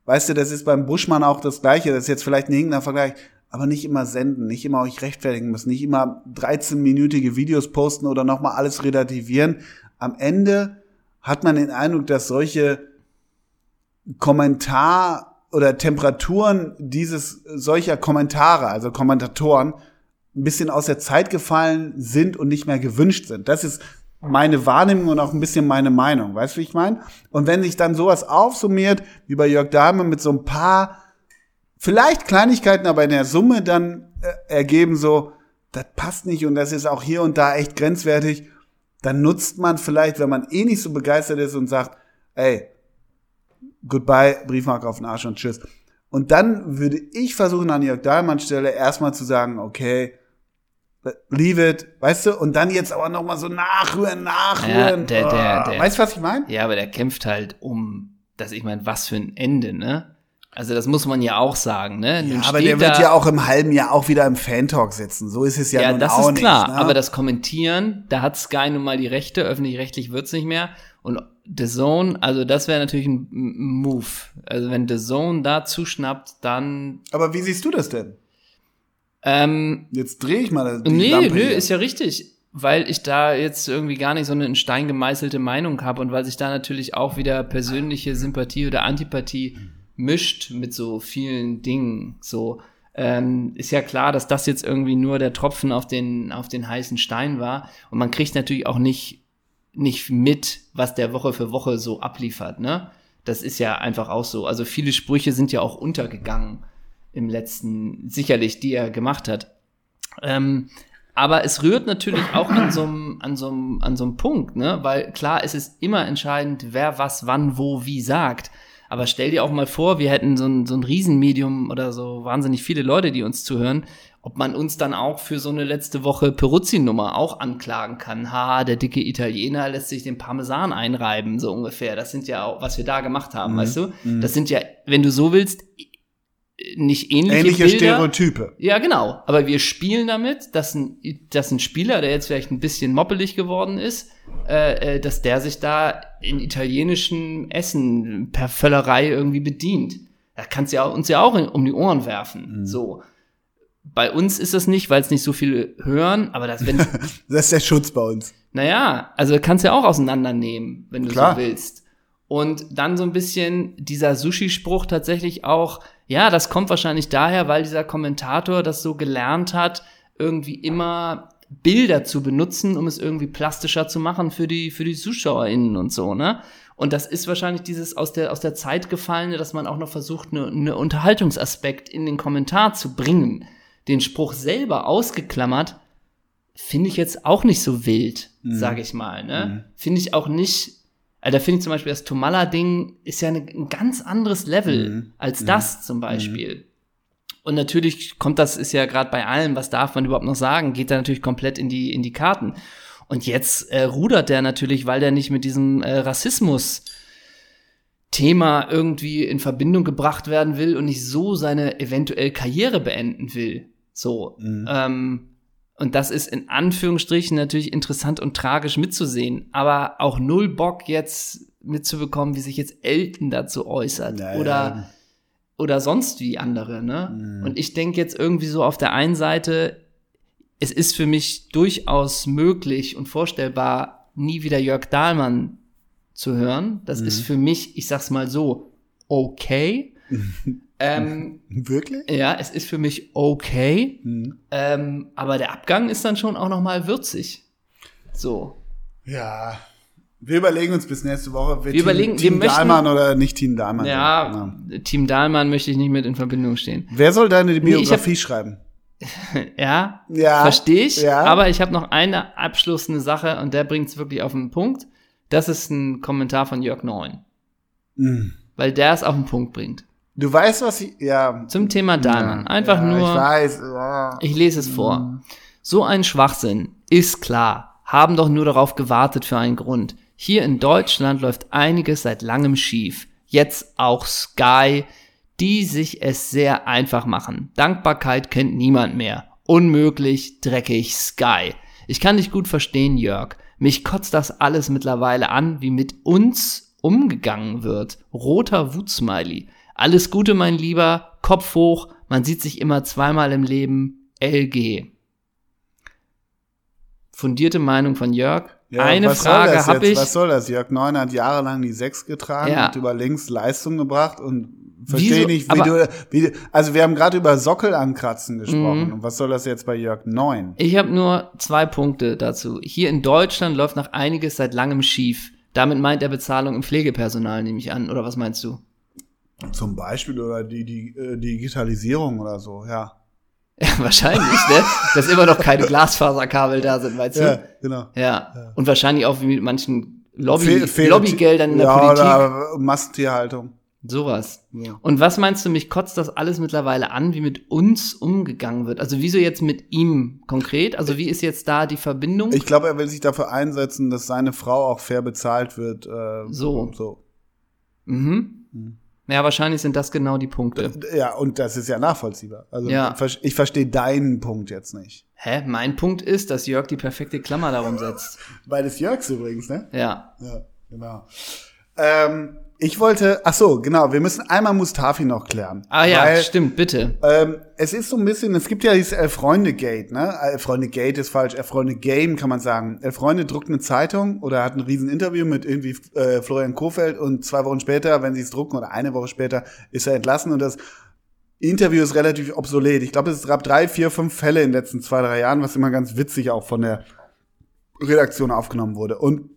Weißt du, das ist beim Buschmann auch das Gleiche, das ist jetzt vielleicht ein hinkender Vergleich, aber nicht immer senden, nicht immer euch rechtfertigen müssen, nicht immer 13-minütige Videos posten oder nochmal alles relativieren. Am Ende hat man den Eindruck, dass solche Kommentar oder Temperaturen dieses solcher Kommentare, also Kommentatoren, ein bisschen aus der Zeit gefallen sind und nicht mehr gewünscht sind. Das ist meine Wahrnehmung und auch ein bisschen meine Meinung. Weißt du, wie ich meine? Und wenn sich dann sowas aufsummiert, wie bei Jörg Dahlmann mit so ein paar, vielleicht Kleinigkeiten, aber in der Summe dann äh, ergeben so, das passt nicht und das ist auch hier und da echt grenzwertig, dann nutzt man vielleicht, wenn man eh nicht so begeistert ist und sagt, ey, goodbye, Briefmarke auf den Arsch und tschüss. Und dann würde ich versuchen, an Jörg Dahlmanns Stelle erstmal zu sagen, okay, leave it, weißt du, und dann jetzt aber noch mal so nachrühren, nachrühren. Ja, der- der- der- weißt du, was ich meine? Ja, aber der kämpft halt um, dass ich meine, was für ein Ende, ne? Also das muss man ja auch sagen, ne? Ja, aber der wird ja auch im halben Jahr auch wieder im Fan-Talk sitzen. So ist es ja, Ja, nun das auch ist klar. nicht. Ne? Aber das Kommentieren, da hat Sky nun mal die Rechte, öffentlich-rechtlich wird's nicht mehr. Und The Zone, also das wäre natürlich ein Move. Also wenn The Zone da zuschnappt, dann aber wie siehst du das denn? ähm, Jetzt drehe ich mal die Nee, Lampe nö, hier. ist ja richtig. Weil ich da jetzt irgendwie gar nicht so eine in Stein gemeißelte Meinung habe und weil sich da natürlich auch wieder persönliche Sympathie oder Antipathie mischt mit so vielen Dingen. So ähm, ist ja klar, dass das jetzt irgendwie nur der Tropfen auf den auf den heißen Stein war und man kriegt natürlich auch nicht nicht mit, was der Woche für Woche so abliefert. Ne, das ist ja einfach auch so. Also viele Sprüche sind ja auch untergegangen im letzten, sicherlich, die er gemacht hat. Ähm, aber es rührt natürlich auch an so einem, an so einem, an so einem Punkt, ne? Weil klar, es ist immer entscheidend, wer was, wann, wo, wie sagt. Aber stell dir auch mal vor, wir hätten so ein, so ein Riesenmedium oder so wahnsinnig viele Leute, die uns zuhören, ob man uns dann auch für so eine letzte Woche Peruzzi-Nummer auch anklagen kann. Ha, der dicke Italiener lässt sich den Parmesan einreiben, so ungefähr. Das sind ja auch, was wir da gemacht haben, Mhm. weißt du? Das sind ja, wenn du so willst, nicht ähnliche, Ähnliche Bilder. Stereotype. Ja, genau. Aber wir spielen damit, dass ein, dass ein Spieler, der jetzt vielleicht ein bisschen moppelig geworden ist, äh, äh, dass der sich da in italienischem Essen per Völlerei irgendwie bedient. Da kannst du ja uns ja auch in, um die Ohren werfen. Mhm. So. Bei uns ist das nicht, weil es nicht so viele hören, aber das, wenn, Das ist der Schutz bei uns. naja, also kannst du ja auch auseinandernehmen, wenn du Klar. so willst. Und dann so ein bisschen dieser Sushi-Spruch tatsächlich auch, ja, das kommt wahrscheinlich daher, weil dieser Kommentator das so gelernt hat, irgendwie immer Bilder zu benutzen, um es irgendwie plastischer zu machen für die, für die ZuschauerInnen und so, ne? Und das ist wahrscheinlich dieses aus der, aus der Zeit gefallene, dass man auch noch versucht, eine, eine Unterhaltungsaspekt in den Kommentar zu bringen. Den Spruch selber ausgeklammert, finde ich jetzt auch nicht so wild, sage ich mal. Ne? Finde ich auch nicht. Also da finde ich zum Beispiel das Tomala-Ding ist ja eine, ein ganz anderes Level als das zum Beispiel. Und natürlich kommt das, ist ja gerade bei allem, was darf man überhaupt noch sagen, geht da natürlich komplett in die, in die Karten. Und jetzt äh, rudert der natürlich, weil der nicht mit diesem äh, Rassismus Thema irgendwie in Verbindung gebracht werden will und nicht so seine eventuell Karriere beenden will. So. Ähm, und das ist in Anführungsstrichen natürlich interessant und tragisch mitzusehen, aber auch null Bock jetzt mitzubekommen, wie sich jetzt Elton dazu äußert Ja, oder oder sonst wie andere, ne? Und ich denke jetzt irgendwie so auf der einen Seite, es ist für mich durchaus möglich und vorstellbar, nie wieder Jörg Dahlmann zu hören. Das ist für mich, ich sag's mal so, okay. ähm, Wirklich? ja, es ist für mich okay. Mhm. Ähm, aber der Abgang ist dann schon auch noch mal würzig. So. Ja. Wir überlegen uns bis nächste Woche, wer Wir überlegen- wir Team möchten- Dahlmann oder nicht Team Dahlmann. Ja, sind. Team Dahlmann möchte ich nicht mit in Verbindung stehen. Wer soll deine ich hab- Biografie schreiben? Ja, Ja. verstehe ich. Ja. Aber ich habe noch eine abschließende Sache und der bringt es wirklich auf den Punkt. Das ist ein Kommentar von Jörg Neun, Mhm. weil der es auf den Punkt bringt. Du weißt, was ich. Ja. Zum Thema Dahlmann. Einfach ja, nur. Ich weiß. Ja. Ich lese es vor. So ein Schwachsinn, ist klar, haben doch nur darauf gewartet für einen Grund. Hier in Deutschland läuft einiges seit langem schief. Jetzt auch Sky, die sich es sehr einfach machen. Dankbarkeit kennt niemand mehr. Unmöglich, dreckig, Sky. Ich kann dich gut verstehen, Jörg. Mich kotzt das alles mittlerweile an, wie mit uns umgegangen wird. Roter Wutsmiley. Alles Gute, mein Lieber. Kopf hoch. Man sieht sich immer zweimal im Leben. LG. Fundierte Meinung von Jörg. Ja, Eine Frage habe ich. Was soll das? Jörg Neun hat jahrelang die Sechs getragen Ja. und über links Leistung gebracht und verstehe nicht, wie Aber- du, wie du, also wir haben gerade über Sockel ankratzen Mhm. gesprochen. Und was soll das jetzt bei Jörg Neun? Ich habe nur zwei Punkte dazu. Hier in Deutschland läuft noch einiges seit langem schief. Damit meint er Bezahlung im Pflegepersonal, nehme ich an. Oder was meinst du? Zum Beispiel oder die, die äh, Digitalisierung oder so, ja. Ja, wahrscheinlich, ne? Dass immer noch keine Glasfaserkabel da sind, weißt Ja, du? genau. Ja. Und wahrscheinlich auch wie mit manchen Lobby, Fehl- Fehl- Lobbygeldern in der ja, Politik. Oder Massentierhaltung. Sowas. Ja. Und was meinst du, mich kotzt das alles mittlerweile an, wie mit uns umgegangen wird? Also wieso jetzt mit ihm konkret? Also wie ist jetzt da die Verbindung? Ich glaube, er will sich dafür einsetzen, dass seine Frau auch fair bezahlt wird. Äh, So. so. mhm. Ja, wahrscheinlich sind das genau die Punkte. Ja, und das ist ja nachvollziehbar. Also Ja. ich verstehe deinen Punkt jetzt nicht. Hä? Mein Punkt ist, dass Jörg die perfekte Klammer darum setzt. Beides Jörgs übrigens, ne? Ja. Ja, genau. Ähm, ich wollte, ach so, genau, wir müssen einmal Mustafi noch klären. Ah ja, Weil, stimmt, bitte. ähm, es ist so ein bisschen, es gibt ja dieses Elf-Freunde-Gate, ne? Elf-Freunde-Gate ist falsch, Elf-Freunde-Game kann man sagen. Elf-Freunde druckt eine Zeitung oder hat ein riesen Interview mit irgendwie äh, Florian Kofeld und zwei Wochen später, wenn sie es drucken oder eine Woche später, ist er entlassen und das Interview ist relativ obsolet. Ich glaube, es gab drei, vier, fünf Fälle in den letzten zwei, drei Jahren, was immer ganz witzig auch von der Redaktion aufgenommen wurde. Und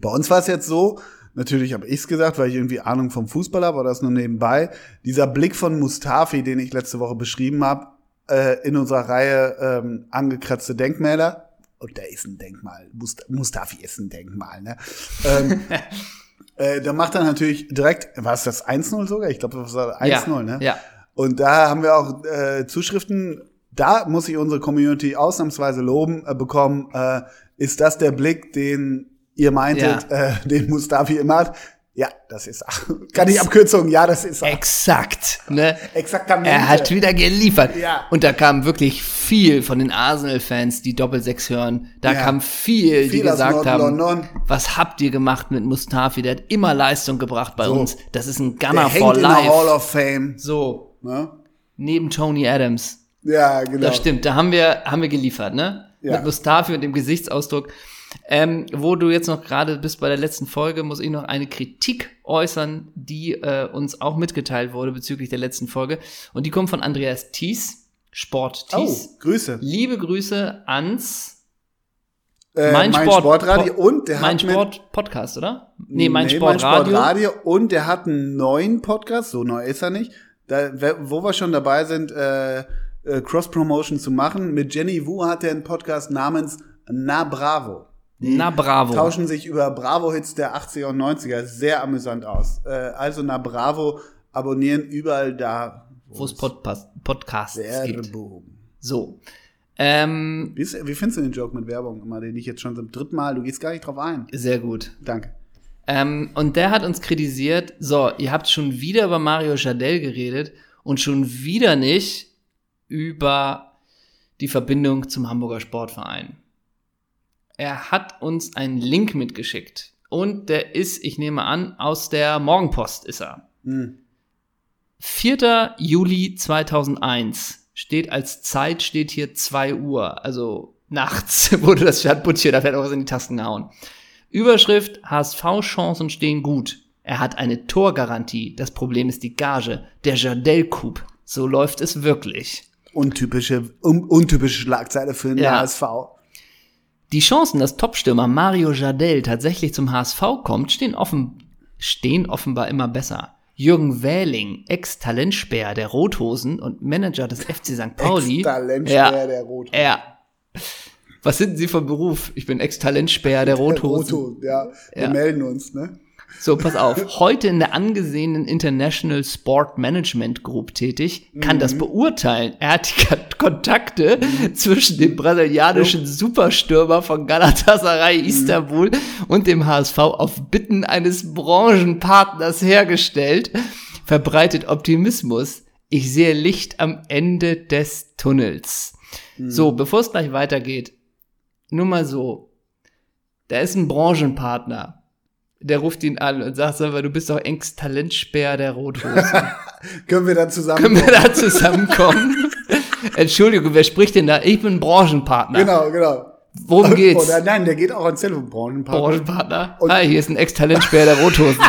bei uns war es jetzt so, natürlich habe ich's gesagt, weil ich irgendwie Ahnung vom Fußball habe, aber das nur nebenbei. Dieser Blick von Mustafi, den ich letzte Woche beschrieben habe, äh, in unserer Reihe ähm, angekratzte Denkmäler. Und der ist ein Denkmal. Must Mustafi ist ein Denkmal, ne? ähm, äh, da macht er natürlich direkt, war es das 1-0 sogar? Ich glaube, das war 1-0, ja. ne? Ja. Und da haben wir auch äh, Zuschriften, da muss ich unsere Community ausnahmsweise loben äh, bekommen. Äh, ist das der Blick, den ihr meintet, Ja. äh, den Mustafi immer hat? Ja, das ist kann ich Abkürzung, ja, das ist Exakt, ne? Exaktamente. Er hat wieder geliefert. Ja. Und da kam wirklich viel von den Arsenal-Fans, die Doppelsechs hören. Da Ja. kam viel, die Viel aus gesagt haben, was habt ihr gemacht mit Mustafi? Der hat immer Leistung gebracht bei So. uns. Das ist ein Der Gunner hängt for in der Hall life. of Fame. So, Ne? neben Tony Adams. Ja, genau. Das stimmt, da haben wir, haben wir geliefert, ne? Ja. Mit Mustafi und dem Gesichtsausdruck. Ähm, wo du jetzt noch gerade bist bei der letzten Folge, muss ich noch eine Kritik äußern, die äh, uns auch mitgeteilt wurde bezüglich der letzten Folge. Und die kommt von Andreas Thies, Sport Oh, Thies. Grüße. Liebe Grüße ans Äh, Mein Sport- Sportradio Po- und der Mein hat Sport Podcast, oder? Nee, mein Nee, Sportradio. Sportradio und der hat einen neuen Podcast, so neu ist er nicht, da, wo wir schon dabei sind, äh, äh, Cross-Promotion zu machen. Mit Jenny Wu hat er einen Podcast namens Na Bravo. Die Na bravo. tauschen sich über Bravo-Hits der 80er und 90er sehr amüsant aus. Äh, also Na Bravo abonnieren überall da, Wo es Podpas- Podcasts gibt. So. Ähm, Wie, ist, wie findest du den Joke mit Werbung immer, den ich jetzt schon zum dritten Mal, du gehst gar nicht drauf ein. sehr gut. Danke. Ähm, und der hat uns kritisiert, so, ihr habt schon wieder über Mario Jardel geredet und schon wieder nicht über die Verbindung zum Hamburger Sportverein. Er hat uns einen Link mitgeschickt. Und der ist, ich nehme an, aus der Morgenpost ist er. Hm. 4. Juli 2001 steht als Zeit, steht hier 2 Uhr. Also nachts wurde das Stadtbuttier, da wird auch was in die Tasten gehauen. Überschrift, HSV-Chancen stehen gut. Er hat eine Torgarantie. Das Problem ist die Gage. Der Jardel-Coup. So läuft es wirklich. Untypische, un, untypische Schlagzeile für den Ja. HSV. Die Chancen, dass Topstürmer Mario Jardel tatsächlich zum HSV kommt, stehen, offen, stehen offenbar immer besser. Jürgen Wähling, Ex-Talentspäher der Rothosen und Manager des FC St. Pauli. Ex-Talentspäher Ja. der Rot. Ja. Was sind Sie von Beruf? Ich bin Ex-Talentspäher der Rothosen. Roto, ja. Wir Ja. melden uns, ne? So, pass auf. Heute in der angesehenen International Sport Management Group tätig, kann das beurteilen. Er hat die Kon- Kontakte zwischen dem brasilianischen Superstürmer von Galatasaray Istanbul und dem HSV auf Bitten eines Branchenpartners hergestellt. Verbreitet Optimismus. Ich sehe Licht am Ende des Tunnels. So, bevor es gleich weitergeht, nur mal so. Da ist ein Branchenpartner. Der ruft ihn an und sagt, sag mal, du bist doch engst Talentspäher der Rothosen. Können wir dann zusammen. Können wir da zusammenkommen? Entschuldigung, wer spricht denn da? Ich bin Branchenpartner. Genau, genau. Worum geht's? Oder nein, der geht auch ans Telefon. Branchenpartner. Branchenpartner. Und- Ah, hier ist ein Ex-Talentspäher der Rothosen.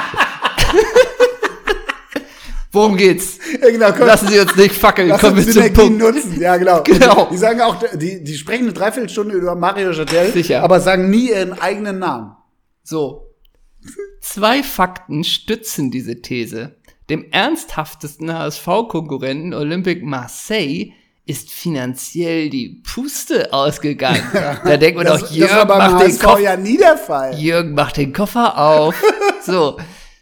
Worum geht's? Ja, genau, komm, Lassen Sie uns nicht fackeln, lass kommen wir zum Punkt. nutzen. Ja, genau. Genau. Die sagen auch, die, die sprechen eine Dreiviertelstunde über Mario Jardel, Sicher. aber sagen nie ihren eigenen Namen. So. Zwei Fakten stützen diese These. Dem ernsthaftesten HSV-Konkurrenten Olympique Marseille ist finanziell die Puste ausgegangen. Da denkt man Das, doch, Jürgen macht, den Kopf, ja. Jürgen macht den Koffer auf. So.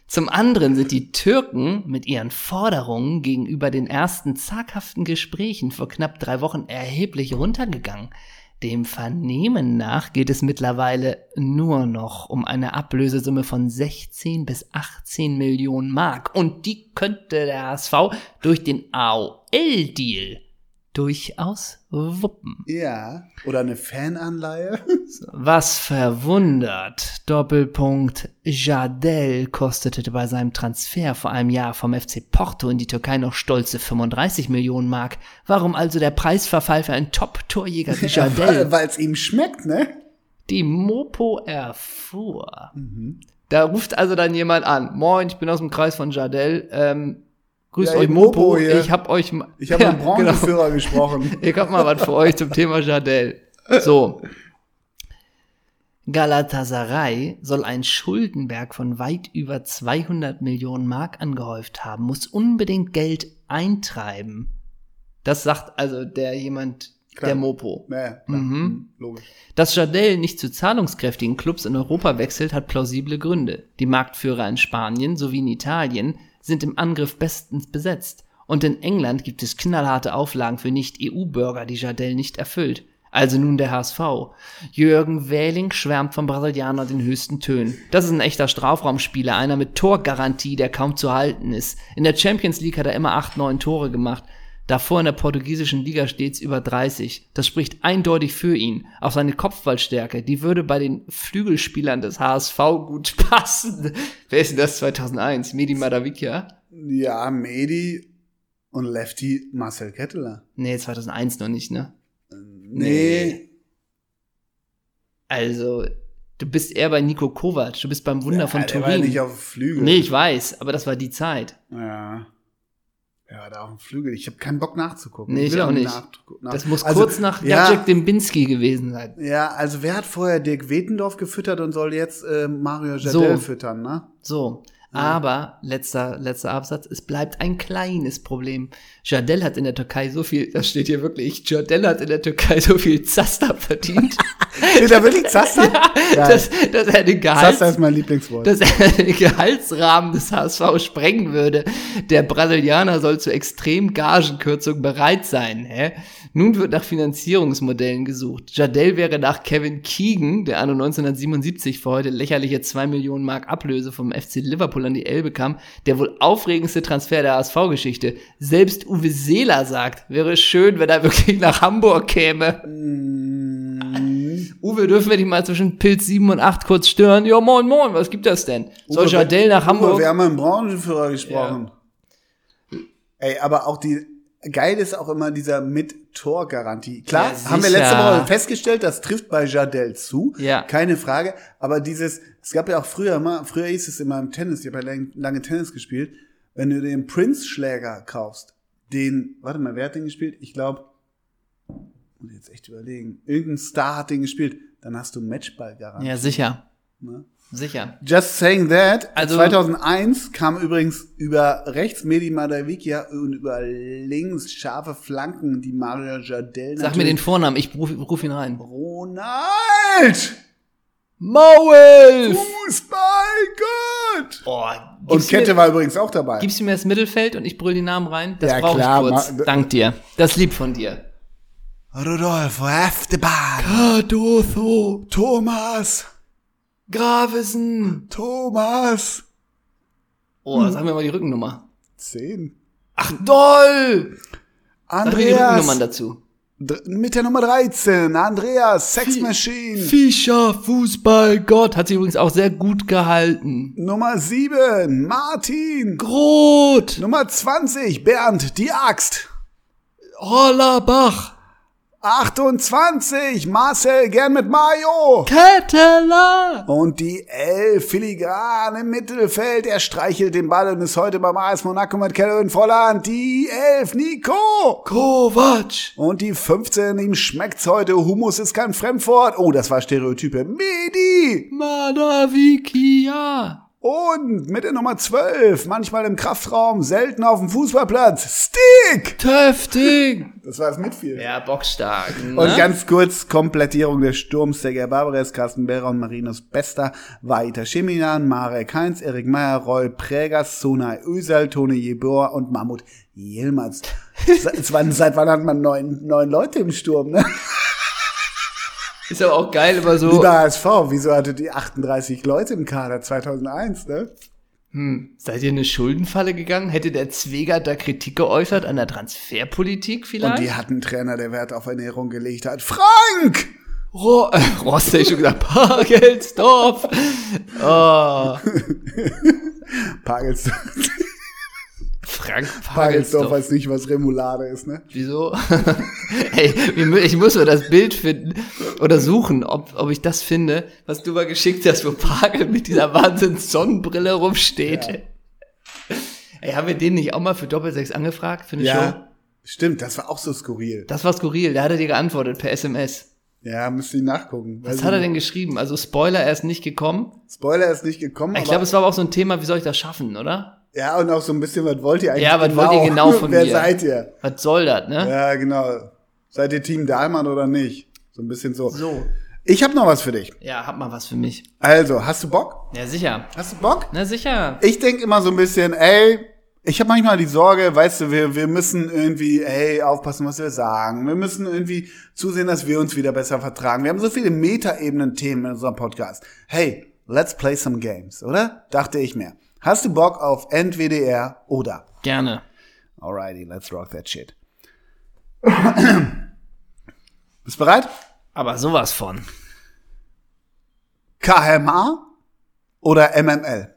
Zum anderen sind die Türken mit ihren Forderungen gegenüber den ersten zaghaften Gesprächen vor knapp drei Wochen erheblich runtergegangen. Dem Vernehmen nach geht es mittlerweile nur noch um eine Ablösesumme von 16 bis 18 Millionen Mark. Und die könnte der HSV durch den AOL-Deal durchaus wuppen. Ja. Oder eine Fananleihe. Was verwundert. Doppelpunkt. Jardel kostete bei seinem Transfer vor einem Jahr vom FC Porto in die Türkei noch stolze 35 Millionen Mark. Warum also der Preisverfall für einen Top-Torjäger wie Jardel? Weil es ihm schmeckt, ne? Die Mopo erfuhr. Da ruft also dann jemand an. Moin, ich bin aus dem Kreis von Jardel. Ähm, grüßt Ja, euch Mopo hier. Ich hab euch ma- Ich habe Ja, mit dem Branchenführer gesprochen. ich hab mal was für euch zum Thema Jardel. So. Galatasaray soll ein Schuldenberg von weit über 200 Millionen Mark angehäuft haben, muss unbedingt Geld eintreiben. Das sagt also der jemand, Klar. der Mopo. Ja, klar. Mhm. Mhm. Logisch. Dass Jardel nicht zu zahlungskräftigen Clubs in Europa wechselt, hat plausible Gründe. Die Marktführer in Spanien sowie in Italien sind im Angriff bestens besetzt. Und in England gibt es knallharte Auflagen für Nicht-EU-Bürger, die Jardel nicht erfüllt. Also nun der HSV. Jürgen Wähling schwärmt vom Brasilianer den höchsten Tönen. Das ist ein echter Strafraumspieler, einer mit Torgarantie, der kaum zu halten ist. In der Champions League hat er immer acht, neun Tore gemacht. Davor in der portugiesischen Liga stets über 30. Das spricht eindeutig für ihn. Auch seine Kopfballstärke, die würde bei den Flügelspielern des HSV gut passen. Wer ist denn das 2001? Medi Madavikia? Ja, Medi und Lefty Marcel Ketteler. Nee, 2001 noch nicht, ne? Nee. Also, du bist eher bei Nico Kovac, du bist beim Wunder ja, von Turin. war ja nicht auf Flügel. nee, ich weiß, aber das war die Zeit. Ja. Ja, da auf dem Flügel. Ich habe keinen Bock nachzugucken. Nee, ich auch nicht. nach- nach- Das muss Also, kurz nach ja, Jacek Dembinski gewesen sein. Ja, also wer hat vorher Dirk Wetendorf gefüttert und soll jetzt äh, Mario Jardel So. füttern, ne? So, aber letzter letzter Absatz, es bleibt ein kleines Problem. Jardel hat in der Türkei so viel, das steht hier wirklich, Jardel hat in der Türkei so viel Zaster verdient, Steht da wirklich Zaster? Ja, dass, dass er den Gehalt Zaster ist mein Lieblingswort. dass er den Gehaltsrahmen des HSV sprengen würde. Der Brasilianer soll zu extremen Gagenkürzungen bereit sein. Hä? Nun wird nach Finanzierungsmodellen gesucht. Jardel wäre nach Kevin Keegan, der anno 1977 für heute lächerliche 2 Millionen Mark Ablöse vom FC Liverpool an die Elbe kam, der wohl aufregendste Transfer der HSV-Geschichte. Selbst Uwe Seeler sagt, wäre schön, wenn er wirklich nach Hamburg käme. Uwe, dürfen wir dich mal zwischen Pilz 7 und 8 kurz stören? Ja, moin, moin, was gibt das denn? Uwe, Jardel nach Hamburg? Uwe, wir haben mit dem Branchenführer gesprochen. Ey, aber auch die, geil ist auch immer dieser Mit-Tor-Garantie. Klar, Ja, haben wir letzte Woche festgestellt, das trifft bei Jardel zu. Ja. Keine Frage. Aber dieses, es gab ja auch früher mal, früher hieß es immer im Tennis, ich habe ja lang- lange Tennis gespielt, wenn du den Prince-Schläger kaufst, den, warte mal, wer hat den gespielt? Ich glaube, muss jetzt echt überlegen, irgendein Star hat den gespielt, dann hast du Matchball-Garantie. ja, sicher. Ne? Sicher. Just saying that. Also- 2001 kam übrigens über rechts Medi Madavikia und über links scharfe Flanken, die Mario Jardel Sag mir den Vornamen, ich ruf, ruf ihn rein. Ronald! Mauel! Fußballgott! Boah, Und Kette mir, war übrigens auch dabei. Gibst du mir das Mittelfeld und ich brüll die Namen rein? Das Ja, brauche ich kurz. ma- Dank dir. Das lieb von dir. Rodolfo Esteban. Cardoso, Thomas. Gravesen. Thomas. Oh, sag mir mal die Rückennummer. Zehn. Ach, doll! Sag mir die Rückennummern Andreas. dazu. Mit der Nummer 13. Andreas. Sex Machine. Fischer, Fußballgott, hat sich übrigens auch sehr gut gehalten. Nummer 7. Martin. Groth, Nummer 20, Bernd, die Axt. Hollerbach, 28, Marcel, gern mit Mayo. Ketteler, Und die 11, Filigran im Mittelfeld. Er streichelt den Ball und ist heute beim AS Monaco mit Kevin Volland. Die 11, Nico. Kovac, Und die 15, ihm schmeckt's heute. Humus ist kein Fremdwort. Oh, das war Stereotype. Medi. Madavikia, Und mit der Nummer 12, manchmal im Kraftraum, selten auf dem Fußballplatz. Stick. Töfting. Das war das Mitfiel. Ja, bockstark. Ne? Und ganz kurz, Komplettierung des Sturms, Sergei Barbares, Carsten Behrer und Marinus Bester, Vaita Cheminan, Marek Heinz, Erik Meyer, Roy Prägers, Sonai Ösal, Tone Jebor und Mahmut Yilmaz. seit, wann, seit wann hat man neun, neun Leute im Sturm, ne? Ist aber auch geil, immer so. Lieber HSV, wieso hatte die 38 Leute im Kader 2001, ne? Hm, seid ihr in eine Schuldenfalle gegangen? Hätte der Zwegert da Kritik geäußert an der Transferpolitik Und vielleicht? die hatten einen Trainer, der Wert auf Ernährung gelegt hat. Frank! Ro äh, Rost hätte ich schon gesagt, Pagelsdorf. Oh, Pagelsdorf, Frank Pagelsdorf Pagelsdorf. weiß nicht, was Remoulade ist, ne? Wieso? Ey, wir mü- ich muss mir das Bild finden oder suchen, ob, ob ich das finde, was du mal geschickt hast, wo Pagel mit dieser Wahnsinns Sonnenbrille rumsteht. Ey, haben wir den nicht auch mal für Doppelsechs angefragt, für eine Show? Ja, stimmt, das war auch so skurril. Das war skurril, da hat er dir geantwortet per SMS. Ja, müsste ich nachgucken. Was hat er denn geschrieben? Also Spoiler, er ist nicht gekommen. Spoiler ist nicht gekommen, Ich glaube, es war aber auch so ein Thema, wie soll ich das schaffen, oder? Ja, und auch so ein bisschen, was wollt ihr eigentlich Ja, was wollt ihr genau von Wer mir? seid ihr? Was soll das, ne? Ja, genau. Seid ihr Team Dahlmann oder nicht? So ein bisschen so. So. Ich habe noch was für dich. Ja, hab mal was für mich. Also, hast du Bock? Ja, sicher. Hast du Bock? Na sicher. Ich denk immer so ein bisschen, ey, Ich habe manchmal die Sorge, weißt du, wir, wir müssen irgendwie, hey, aufpassen, was wir sagen. Wir müssen irgendwie zusehen, dass wir uns wieder besser vertragen. Wir haben so viele Metaebenen-Themen in unserem Podcast. Hey, let's play some games, oder? Dachte ich mir. Hast du Bock auf NWDR oder? Gerne. Alrighty, let's rock that shit. Bist bereit? Aber sowas von. KMA oder MML?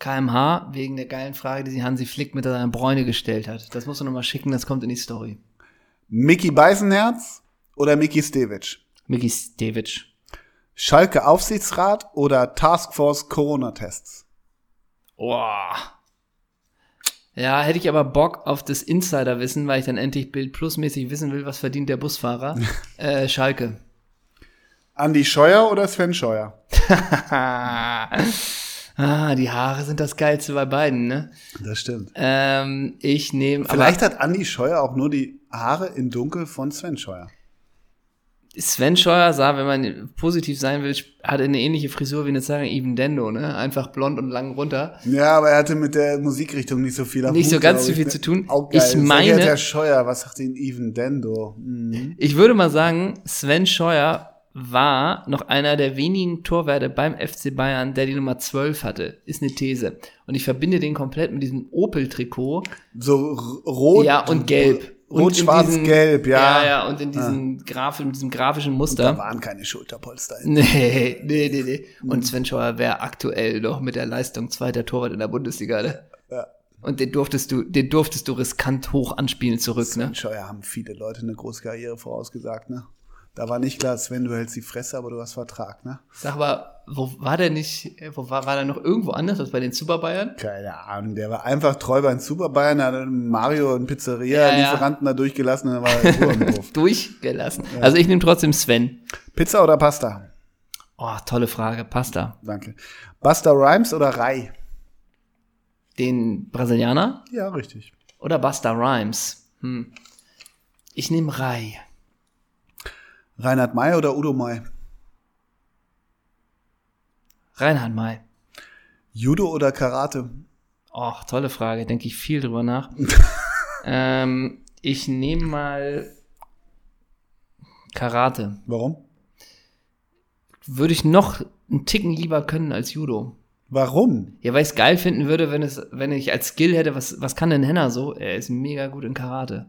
KMH wegen der geilen Frage, die sie Hansi Flick mit seiner Bräune gestellt hat. Das musst du nochmal schicken, das kommt in die Story. Mickey Beisenherz oder Mickey Stevic? Mickey Stevic. Schalke Aufsichtsrat oder Taskforce Corona-Tests? Boah. Ja, hätte ich aber Bock auf das Insider-Wissen, weil ich dann endlich Bild Plus mäßig wissen will, was verdient der Busfahrer. äh, Schalke. Andi Scheuer oder Sven Scheuer? ah, die Haare sind das Geilste bei beiden, ne? Das stimmt. Ähm, ich nehme. Vielleicht hat Andi Scheuer auch nur die Haare in Dunkel von Sven Scheuer. Sven Scheuer sah, wenn man positiv sein will, hatte eine ähnliche Frisur wie eine Sarah Even Dendo, ne? Einfach blond und lang runter. Ja, aber er hatte mit der Musikrichtung nicht so viel am Nicht so Hut, ganz glaub so viel ne? zu tun. Auch geil. Ich meine- Herr Scheuer, was sagt ihn Even Dendo? Mhm. Ich würde mal sagen, Sven Scheuer war noch einer der wenigen Torwerte beim FC Bayern, der die Nummer 12 hatte. Ist eine These. Und ich verbinde den komplett mit diesem Opel-Trikot. So rot. Ja, und gelb. Und Rot, schwarz, diesen- gelb, ja. Ja, ja, und in diesem, Graf, in diesem grafischen Da Muster. waren keine Schulterpolster. Nee, nee, nee, nee. Und Sven Scheuer wäre aktuell noch mit der Leistung zweiter Torwart in der Bundesliga, ne? Ja. Und den durftest du, den durftest du riskant hoch anspielen zurück, ne? Sven Scheuer haben viele Leute eine große Karriere vorausgesagt, ne? Da war nicht klar, Sven, du hältst die Fresse, aber du hast Vertrag, ne? Sag mal, wo war der nicht, wo war, war der noch irgendwo anders als bei den Super Bayern? Keine Ahnung, der war einfach treu bei den Super Bayern, hat Mario und Ja, Pizzeria-Lieferanten da durchgelassen und dann war er im Hof. Durchgelassen. Also ich nehme trotzdem Sven. Pizza oder Pasta? Oh, tolle Frage. Pasta. Danke. Buster Rhymes oder Rai? Den Brasilianer Ja, richtig. oder Busta Rhymes? Hm. Ich nehme Rai. Reinhard May oder Udo May? Reinhard May. Judo oder Karate? Oh, tolle Frage. Denke ich viel drüber nach. ähm, ich nehme mal Karate. Warum? Würde ich noch einen Ticken lieber können als Judo. Warum? Ja, weil ich es geil finden würde, wenn es, wenn ich als Skill hätte, was, was kann denn Henna so? Er ist mega gut in Karate.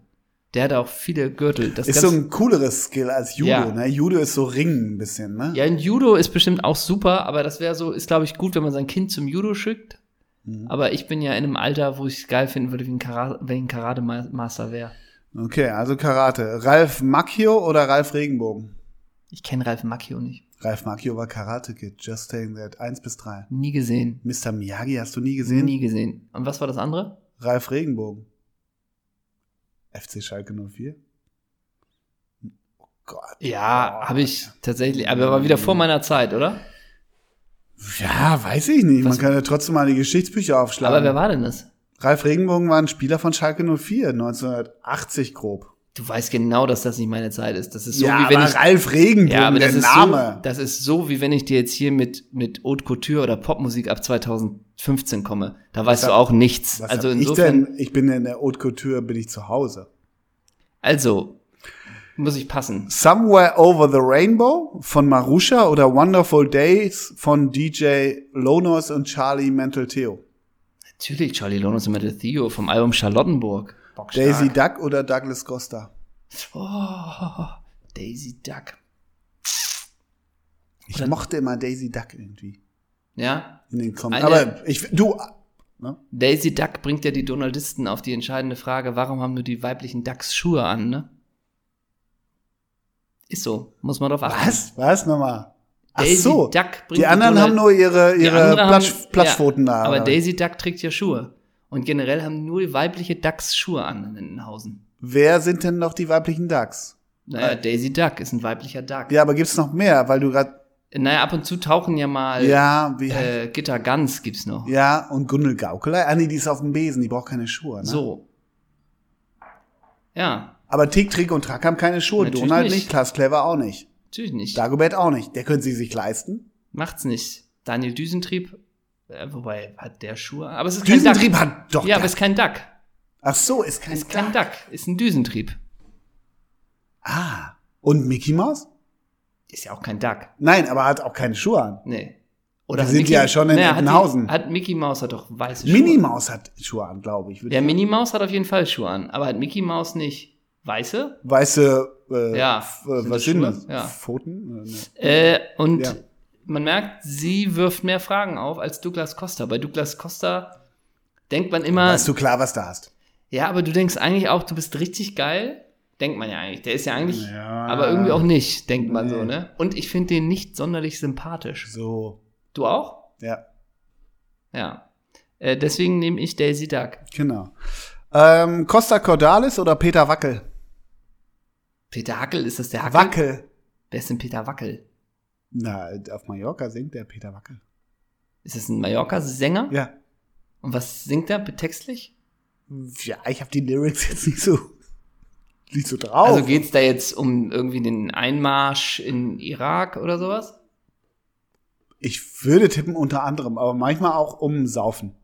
Der hat auch viele Gürtel. Das Ist so ein cooleres Skill als Judo, Ja. ne? Judo ist so Ringen ein bisschen, ne? ja, in Judo ist bestimmt auch super, aber das wäre so, ist glaube ich gut, wenn man sein Kind zum Judo schickt. Mhm. Aber ich bin ja in einem Alter, wo ich es geil finden würde, wie ein Karate, wenn ein Karate-Master wäre. Okay, also Karate. Ralf Macchio oder Ralf Regenbogen? Ich kenne Ralf Macchio nicht. Ralf Macchio war Karate Kid, just saying that. Eins bis drei. Nie gesehen. Mr. Miyagi hast du nie gesehen? Nie gesehen. Und was war das andere? Ralf Regenbogen. FC Schalke 04? Oh Gott. Ja, Oh. habe ich tatsächlich. Aber war wieder vor meiner Zeit, oder? Ja, weiß ich nicht. Was- Man kann ja trotzdem mal die Geschichtsbücher aufschlagen. Aber wer war denn das? Ralf Regenbogen war ein Spieler von Schalke 04, 1980 grob. Du weißt genau, dass das nicht meine Zeit ist. Das ist so, ja, wie wenn aber ich. Ralf Regenbogen, Ja, aber das der ist, Name. so, das ist so, wie wenn ich dir jetzt hier mit, mit Haute Couture oder Popmusik ab 2015 komme. Da weißt hab- du auch nichts. Was Also hab ich insofern, denn? Ich bin in der Haute Couture, bin ich zu Hause. also, muss ich passen. Somewhere Over the Rainbow von Marusha oder Wonderful Days von DJ Lonos und Charlie Mental Theo. Natürlich, Charlie Lonos und Metal Theo vom Album Charlottenburg. Bockstark. Daisy Duck oder Douglas Costa. Oh, Daisy Duck. Ich Oder- mochte immer Daisy Duck irgendwie Ja, in den Comics. Aber ich, du, ne? Daisy Duck bringt ja die Donaldisten auf die entscheidende Frage, warum haben nur die weiblichen Ducks Schuhe an, ne? Ist so, muss man drauf achten. Was? Was nochmal? Ach Daisy so. Duck bringt Die anderen Donald- haben nur ihre, ihre anderen Platsch, haben- Platschpfoten ja, da. Aber? Daisy Duck trägt ja Schuhe. Und generell haben nur weibliche Ducks Schuhe an in Entenhausen. Wer sind denn noch die weiblichen Ducks? Naja, Äh. Daisy Duck ist ein weiblicher Duck. Ja, aber gibt's noch mehr, weil du gerade Naja, ab und zu tauchen ja mal ja, wie äh, Gitter Gans gibt's noch. ja und Gundel Gaukelei. Ah nee, die ist auf dem Besen, die braucht keine Schuhe. Ne? So. Ja, Aber Tick, Trick und Track haben keine Schuhe. Natürlich Donald nicht. nicht, Klaas Clever auch nicht. natürlich nicht. Dagobert auch nicht. Der können sie sich leisten. Macht's nicht. Daniel Düsentrieb Äh, wobei, hat der Schuhe? Aber es ist kein Düsentrieb Duck. hat doch. Ja, aber es ist kein Duck. Ach so, ist kein, Ist kein Duck. Ist ein Düsentrieb. Ah. Und Mickey Mouse? Ist ja auch kein Duck. Nein, aber hat auch keine Schuhe an. Nee. Die hat sind ja schon in Naja, hat Eppenhausen. Hat Mickey Mouse hat doch weiße Schuhe. Minnie Maus hat Schuhe an, glaube ich. Der Minnie Maus hat auf jeden Fall Schuhe an, aber hat Mickey Mouse nicht. Weiße? Weiße, äh, Ja, äh, sind was sind Schuhe? das? Ja. Pfoten? Äh, ne. Äh, und Ja. Man merkt, sie wirft mehr Fragen auf als Douglas Costa. Bei Douglas Costa denkt man immer, Weißt du klar, was du hast? ja, aber du denkst eigentlich auch, du bist richtig geil. Denkt man ja eigentlich. Der ist ja eigentlich, Ja. aber irgendwie auch nicht, denkt man Nee. so, ne? Und ich finde den nicht sonderlich sympathisch. So, Du auch? ja, Ja. Äh, deswegen nehme ich Daisy Duck. genau. Ähm, Costa Cordalis oder Peter Wackel? Peter Hackel, ist das der Hackel? Wackel. Wer ist denn Peter Wackel? Na, auf Mallorca singt der Peter Wackel. Ist das ein Mallorca-Sänger? Ja. Und was singt er textlich? Ja, ich habe die Lyrics jetzt nicht so, nicht so drauf. Also geht's da jetzt um irgendwie den Einmarsch in Irak oder sowas? ich würde tippen unter anderem, aber manchmal auch um Saufen.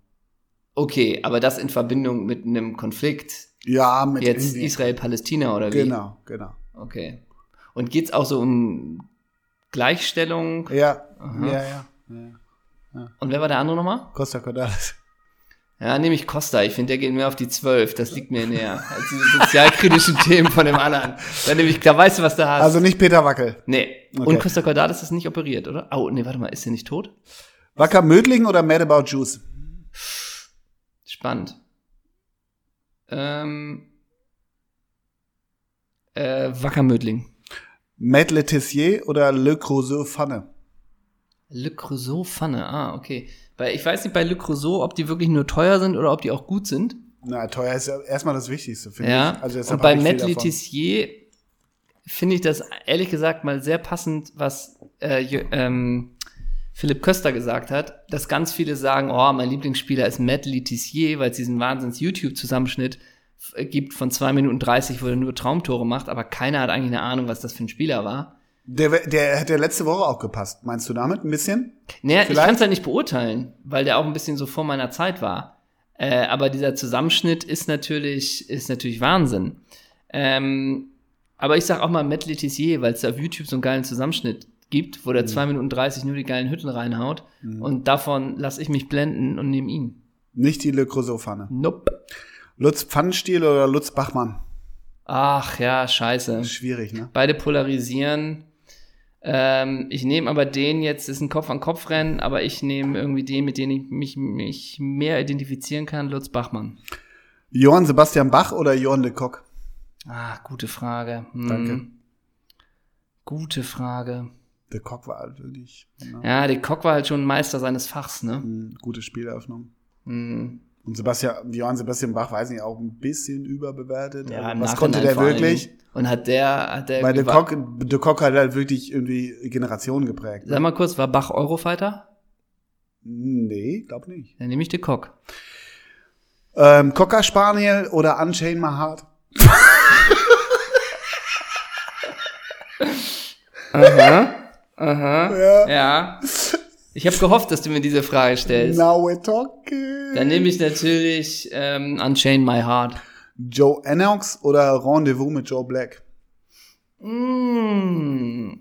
Okay, aber das in Verbindung mit einem Konflikt. Ja, mit Jetzt Israel-Palästina oder wie? Genau, genau. Okay. Und geht's auch so um Gleichstellung? Ja, Aha. ja, ja, ja. Und wer war der andere nochmal? Costa Cordalis. Ja, nehme ich Costa. Ich finde, der geht mir auf die 12. Das liegt mir näher als diese sozialkritischen Themen von dem anderen. Dann nehme ich, da weißt du, was du hast. Also nicht Peter Wackel. nee. Okay. Und Costa Cordalis ist nicht operiert, oder? Oh, nee, warte mal, ist der nicht tot? Wacker Mödling oder Mad About Juice? Spannend. Ähm, äh, Matt Letizier oder Le Creusot Pfanne? Le Creusot Pfanne, ah, okay. Weil ich weiß nicht bei Le Creusot, ob die wirklich nur teuer sind oder ob die auch gut sind. Na, teuer ist ja erstmal das Wichtigste, finde Ja. ich. Also Und bei Matt. Letizier finde ich das ehrlich gesagt mal sehr passend, was äh, ähm, Philipp Köster gesagt hat, dass ganz viele sagen, oh, mein Lieblingsspieler ist Matt Letizier, weil es diesen wahnsinns YouTube-Zusammenschnitt f- äh, gibt von 2 Minuten 30, wo er nur Traumtore macht, aber keiner hat eigentlich eine Ahnung, was das für ein Spieler war. Der, der hätte letzte Woche auch gepasst. Meinst du damit ein bisschen? Naja, ich Vielleicht? kann es halt nicht beurteilen, weil der auch ein bisschen so vor meiner Zeit war. Äh, aber dieser Zusammenschnitt ist natürlich, ist natürlich Wahnsinn. Ähm, aber ich sag auch mal Matt Letizier, weil es da auf YouTube so einen geilen Zusammenschnitt gibt, wo der 2 Minuten 30 nur die geilen Hütten reinhaut. Und davon lasse ich mich blenden und nehme ihn. Nicht die Le Creusot Pfanne. Nope. Lutz Pfannenstiel oder Lutz Bachmann? Ach ja, scheiße. Schwierig, ne? Beide polarisieren. Ähm, ich nehme aber den jetzt, ist ein Kopf-an-Kopf-Rennen, aber ich nehme irgendwie den, mit dem ich mich, mich mehr identifizieren kann, Lutz Bachmann. Johann Sebastian Bach oder Johann de Kock? Ah, gute Frage. Hm. Danke. Gute Frage. De Kock war halt wirklich ne? Ja, der Kock war halt schon Meister seines Fachs, ne? Hm, gute Spieleröffnung. Hm. Und Sebastian, Johann Sebastian Bach, weiß nicht, auch ein bisschen überbewertet. Ja, im was konnte der wirklich? Und hat der, hat der. Bei de Kock, de Kock hat halt wirklich irgendwie Generationen geprägt. Sag mal kurz, war Bach Eurofighter? Nee, glaub nicht. Dann nehme ich den Kock. Ähm, Cocker Spaniel oder Unchained My Heart? Aha. Aha. Ja. Ja. Ich habe gehofft, dass du mir diese Frage stellst. Now we're talking. Dann nehme ich natürlich ähm, Unchain My Heart. Joe Ennox oder Rendezvous mit Joe Black? Mm.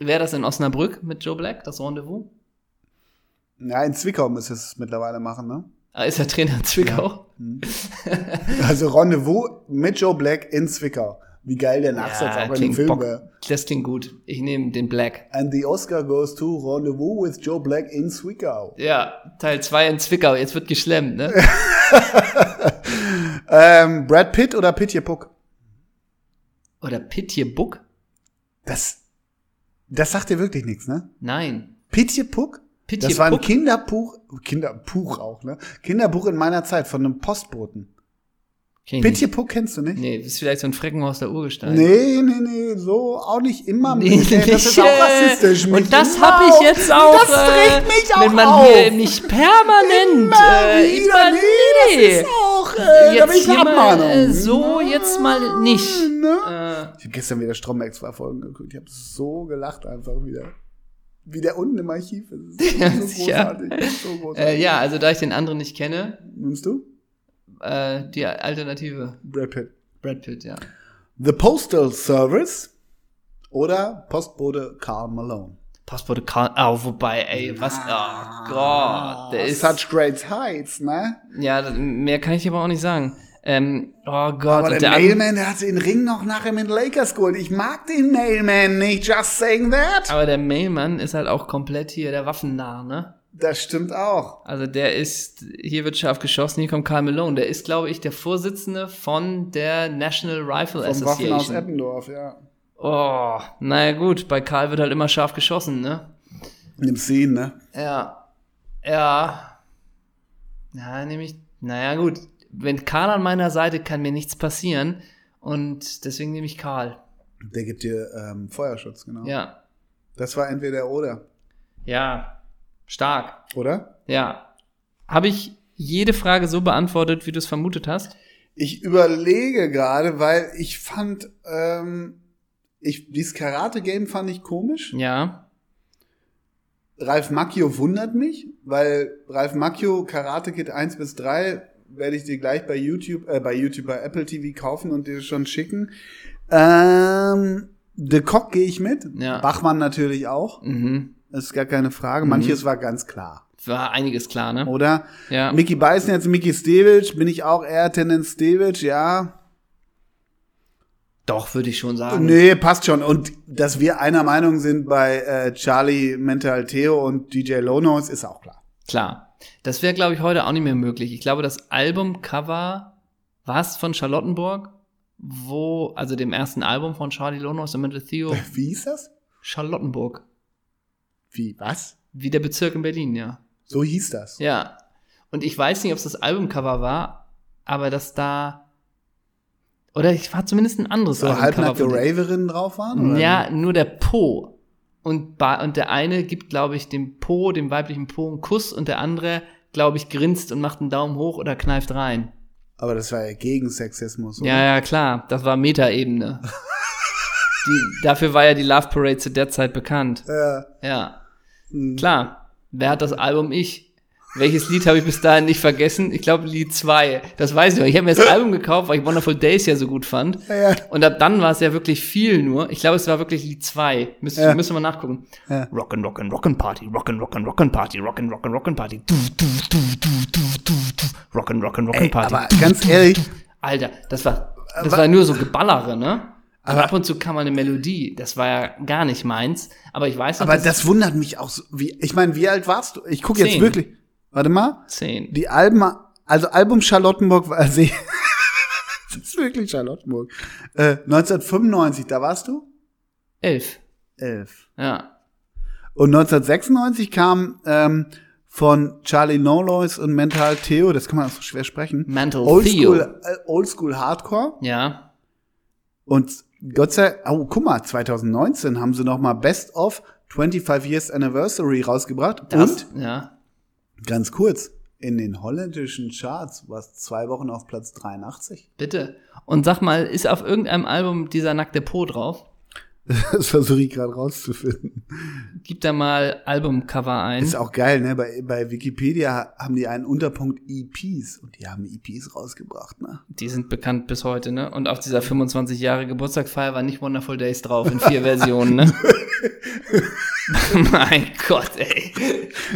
Wäre das in Osnabrück mit Joe Black, das Rendezvous? Ja, in Zwickau müsste es mittlerweile machen, ne? Ah, ist er Trainer in Zwickau? Also Rendezvous mit Joe Black in Zwickau. Wie geil der Nachsatz auch in dem Film wäre. Das klingt gut. Ich nehme den Black. And the Oscar goes to Rendezvous with Joe Black in Zwickau. Ja, Teil 2 in Zwickau. Jetzt wird geschlemmt, ne? Ähm, Brad Pitt oder Pitje Puck? Oder Pitje Buck? Das, das sagt dir wirklich nichts, ne? Nein. Pitje Puck? Pitje Das war ein Puck? Kinderbuch, Kinderbuch auch, ne? Kinderbuch in meiner Zeit von einem Postboten. Kenn ich Pitje nicht. Puck kennst du nicht? Nee, das ist vielleicht so ein Frecken aus der Urgestein. Nee, nee, nee, so auch nicht immer. Nee, mit. das ist auch nicht, rassistisch. mich Und das immer habe ich jetzt auch. Das mich äh, auch Wenn man auf. hier mich permanent. Immer äh, wieder, immer, nee, nee. das ist auch, äh, da jetzt eine mal, äh, so jetzt mal nicht. Ne? Äh, Ich habe gestern wieder Stromberg zwei Folgen geguckt. Ich habe so gelacht einfach wieder. wie der unten im Archiv ist. Das Ja, ist so großartig. ist So großartig. Äh, ja, also da ich den anderen nicht kenne, Nimmst du? Äh, die Alternative Brad Pitt. Brad Pitt, ja. The Postal Service oder Postbote Carl Malone. Passporte Karl, oh, wobei, ey, was, oh Gott, der ist, Such great heights, ne? ja, mehr kann ich aber auch nicht sagen. Ähm, oh Gott, Aber der, der Mailman, der hat den Ring noch nachher mit den Lakers geholt. Ich mag den Mailman nicht, just saying that. aber der Mailmann ist halt auch komplett hier der Waffennah, ne? Das stimmt auch. Also der ist, hier wird scharf geschossen, hier kommt Karl Malone. Der ist, glaube ich, der Vorsitzende von der National Rifle Vom Waffen aus Association. Eppendorf, ja. Oh, naja gut, bei Karl wird halt immer scharf geschossen, ne? In dem Scene, ne? Ja. Ja. Ja, nämlich, naja gut, wenn Karl an meiner Seite kann mir nichts passieren und deswegen nehme ich Karl. Der gibt dir ähm, Feuerschutz, genau. Ja. Das war entweder oder. Ja. Stark. Oder? Ja. Habe ich jede Frage so beantwortet, wie du es vermutet hast? Ich überlege gerade, weil ich fand, ähm, ich, dieses Karate-Game fand ich komisch. Ja. Ralf Macchio wundert mich, weil Ralf Macchio Karate Kid 1 bis 3 werde ich dir gleich bei YouTube, äh, bei YouTube, bei Apple TV kaufen und dir schon schicken. Ähm, The Cock gehe ich mit. Ja. Bachmann natürlich auch. Mhm. Das ist gar keine Frage. Manches war ganz klar. War einiges klar, ne? Oder? Ja. Mickey Beißen jetzt Mickey Stevic, bin ich auch eher Tendenz Stevic, ja. Doch, würde ich schon sagen. Nee, passt schon. Und dass wir einer Meinung sind bei äh, Charlie Mental Theo und DJ Lonos, ist auch klar. Klar. Das wäre, glaube ich, heute auch nicht mehr möglich. Ich glaube, das Albumcover was von Charlottenburg, wo, also dem ersten Album von Charlie Lonos und Mental Theo, Wie hieß das? Charlottenburg. Wie, was? Wie der Bezirk in Berlin, ja. So hieß das. Ja. Und ich weiß nicht, ob es das Albumcover war, aber dass da, oder ich war zumindest ein anderes So Albumcover halbnackte von denen. Raverinnen drauf waren? Oder? Ja, nur der Po. Und, und der eine gibt, glaube ich, dem Po, dem weiblichen Po, einen Kuss und der andere, glaube ich, grinst und macht einen Daumen hoch oder kneift rein. Aber das war ja gegen Sexismus. oder? Ja, ja, klar. Das war Metaebene. die, dafür war ja die Love Parade zu der Zeit bekannt. Ja. Ja. Mhm. Klar. Wer hat das Album? Ich. Welches Lied habe ich bis dahin nicht vergessen? Ich glaube Lied 2. Das weiß ich noch. Ich habe mir das Album gekauft, weil ich Wonderful Days ja so gut fand. Ja. Und ab dann war es ja wirklich viel nur. Ich glaube, es war wirklich Lied 2. Müsste, Ja. müssen wir nachgucken. Ja. Rock'n, rock'n, rock'n Party, rock'n, rock'n, rock'n Party, rock'n, rock'n, rock'n Party. Du, du, du, du, du, du, du. Rock'n, rock'n, rock'n Ey, Party. aber ganz ehrlich, Alter, das war, das war nur so Geballere, ne? Aber- ab und zu kam mal eine Melodie. Das war ja gar nicht meins. Aber ich weiß noch, aber das wundert mich auch so. Wie, ich meine, wie alt warst du? Ich gucke jetzt Zehn. wirklich. Warte mal. zehn. Die Alben, also Album Charlottenburg war sie. das ist wirklich Charlottenburg. Äh, 1995, da warst du? Elf. Elf. Ja. Und 1996 kam ähm, von Charlie No Lois und Mental Theo, das kann man auch so schwer sprechen. Mental Oldschool, Theo. äh, Oldschool Hardcore. Ja. Und Gott sei oh, guck mal, 2019 haben sie noch mal Best of 25 Years Anniversary rausgebracht. Das, Und, ja. ganz kurz, in den holländischen Charts war es zwei Wochen auf Platz 83. Bitte. Und sag mal, ist auf irgendeinem Album dieser nackte Po drauf? Das versuche ich gerade rauszufinden. Gib da mal Albumcover ein. Ist auch geil, ne? Bei, bei Wikipedia haben die einen Unterpunkt EPs und die haben EPs rausgebracht, ne? Die sind bekannt bis heute, ne? Und auf dieser 25 Jahre Geburtstagsfeier war nicht Wonderful Days drauf in vier Versionen, ne? mein Gott, ey.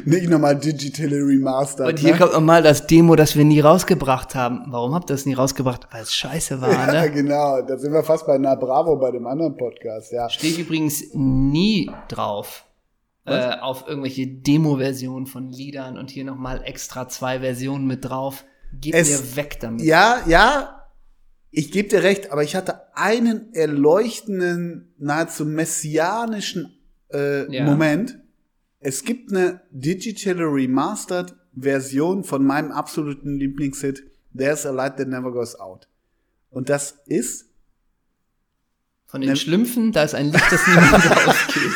Nicht nochmal digitally remastered. Und hier ne? kommt nochmal das Demo, das wir nie rausgebracht haben. Warum habt ihr das nie rausgebracht? Weil es scheiße war, Ja, ne? genau. Da sind wir fast bei Na Bravo bei dem anderen Podcast, ja. Steht übrigens nie drauf. Äh, auf irgendwelche Demo-Versionen von Liedern und hier nochmal extra zwei Versionen mit drauf. Es- mir weg damit. Ja, ja, ich gebe dir recht, aber ich hatte einen erleuchtenden, nahezu messianischen äh, Ja. Moment. Es gibt eine digital remastered Version von meinem absoluten Lieblingshit There's a Light That Never Goes Out. Und das ist Von den Ne- Schlümpfen, da ist ein Licht, das niemand ausgeht.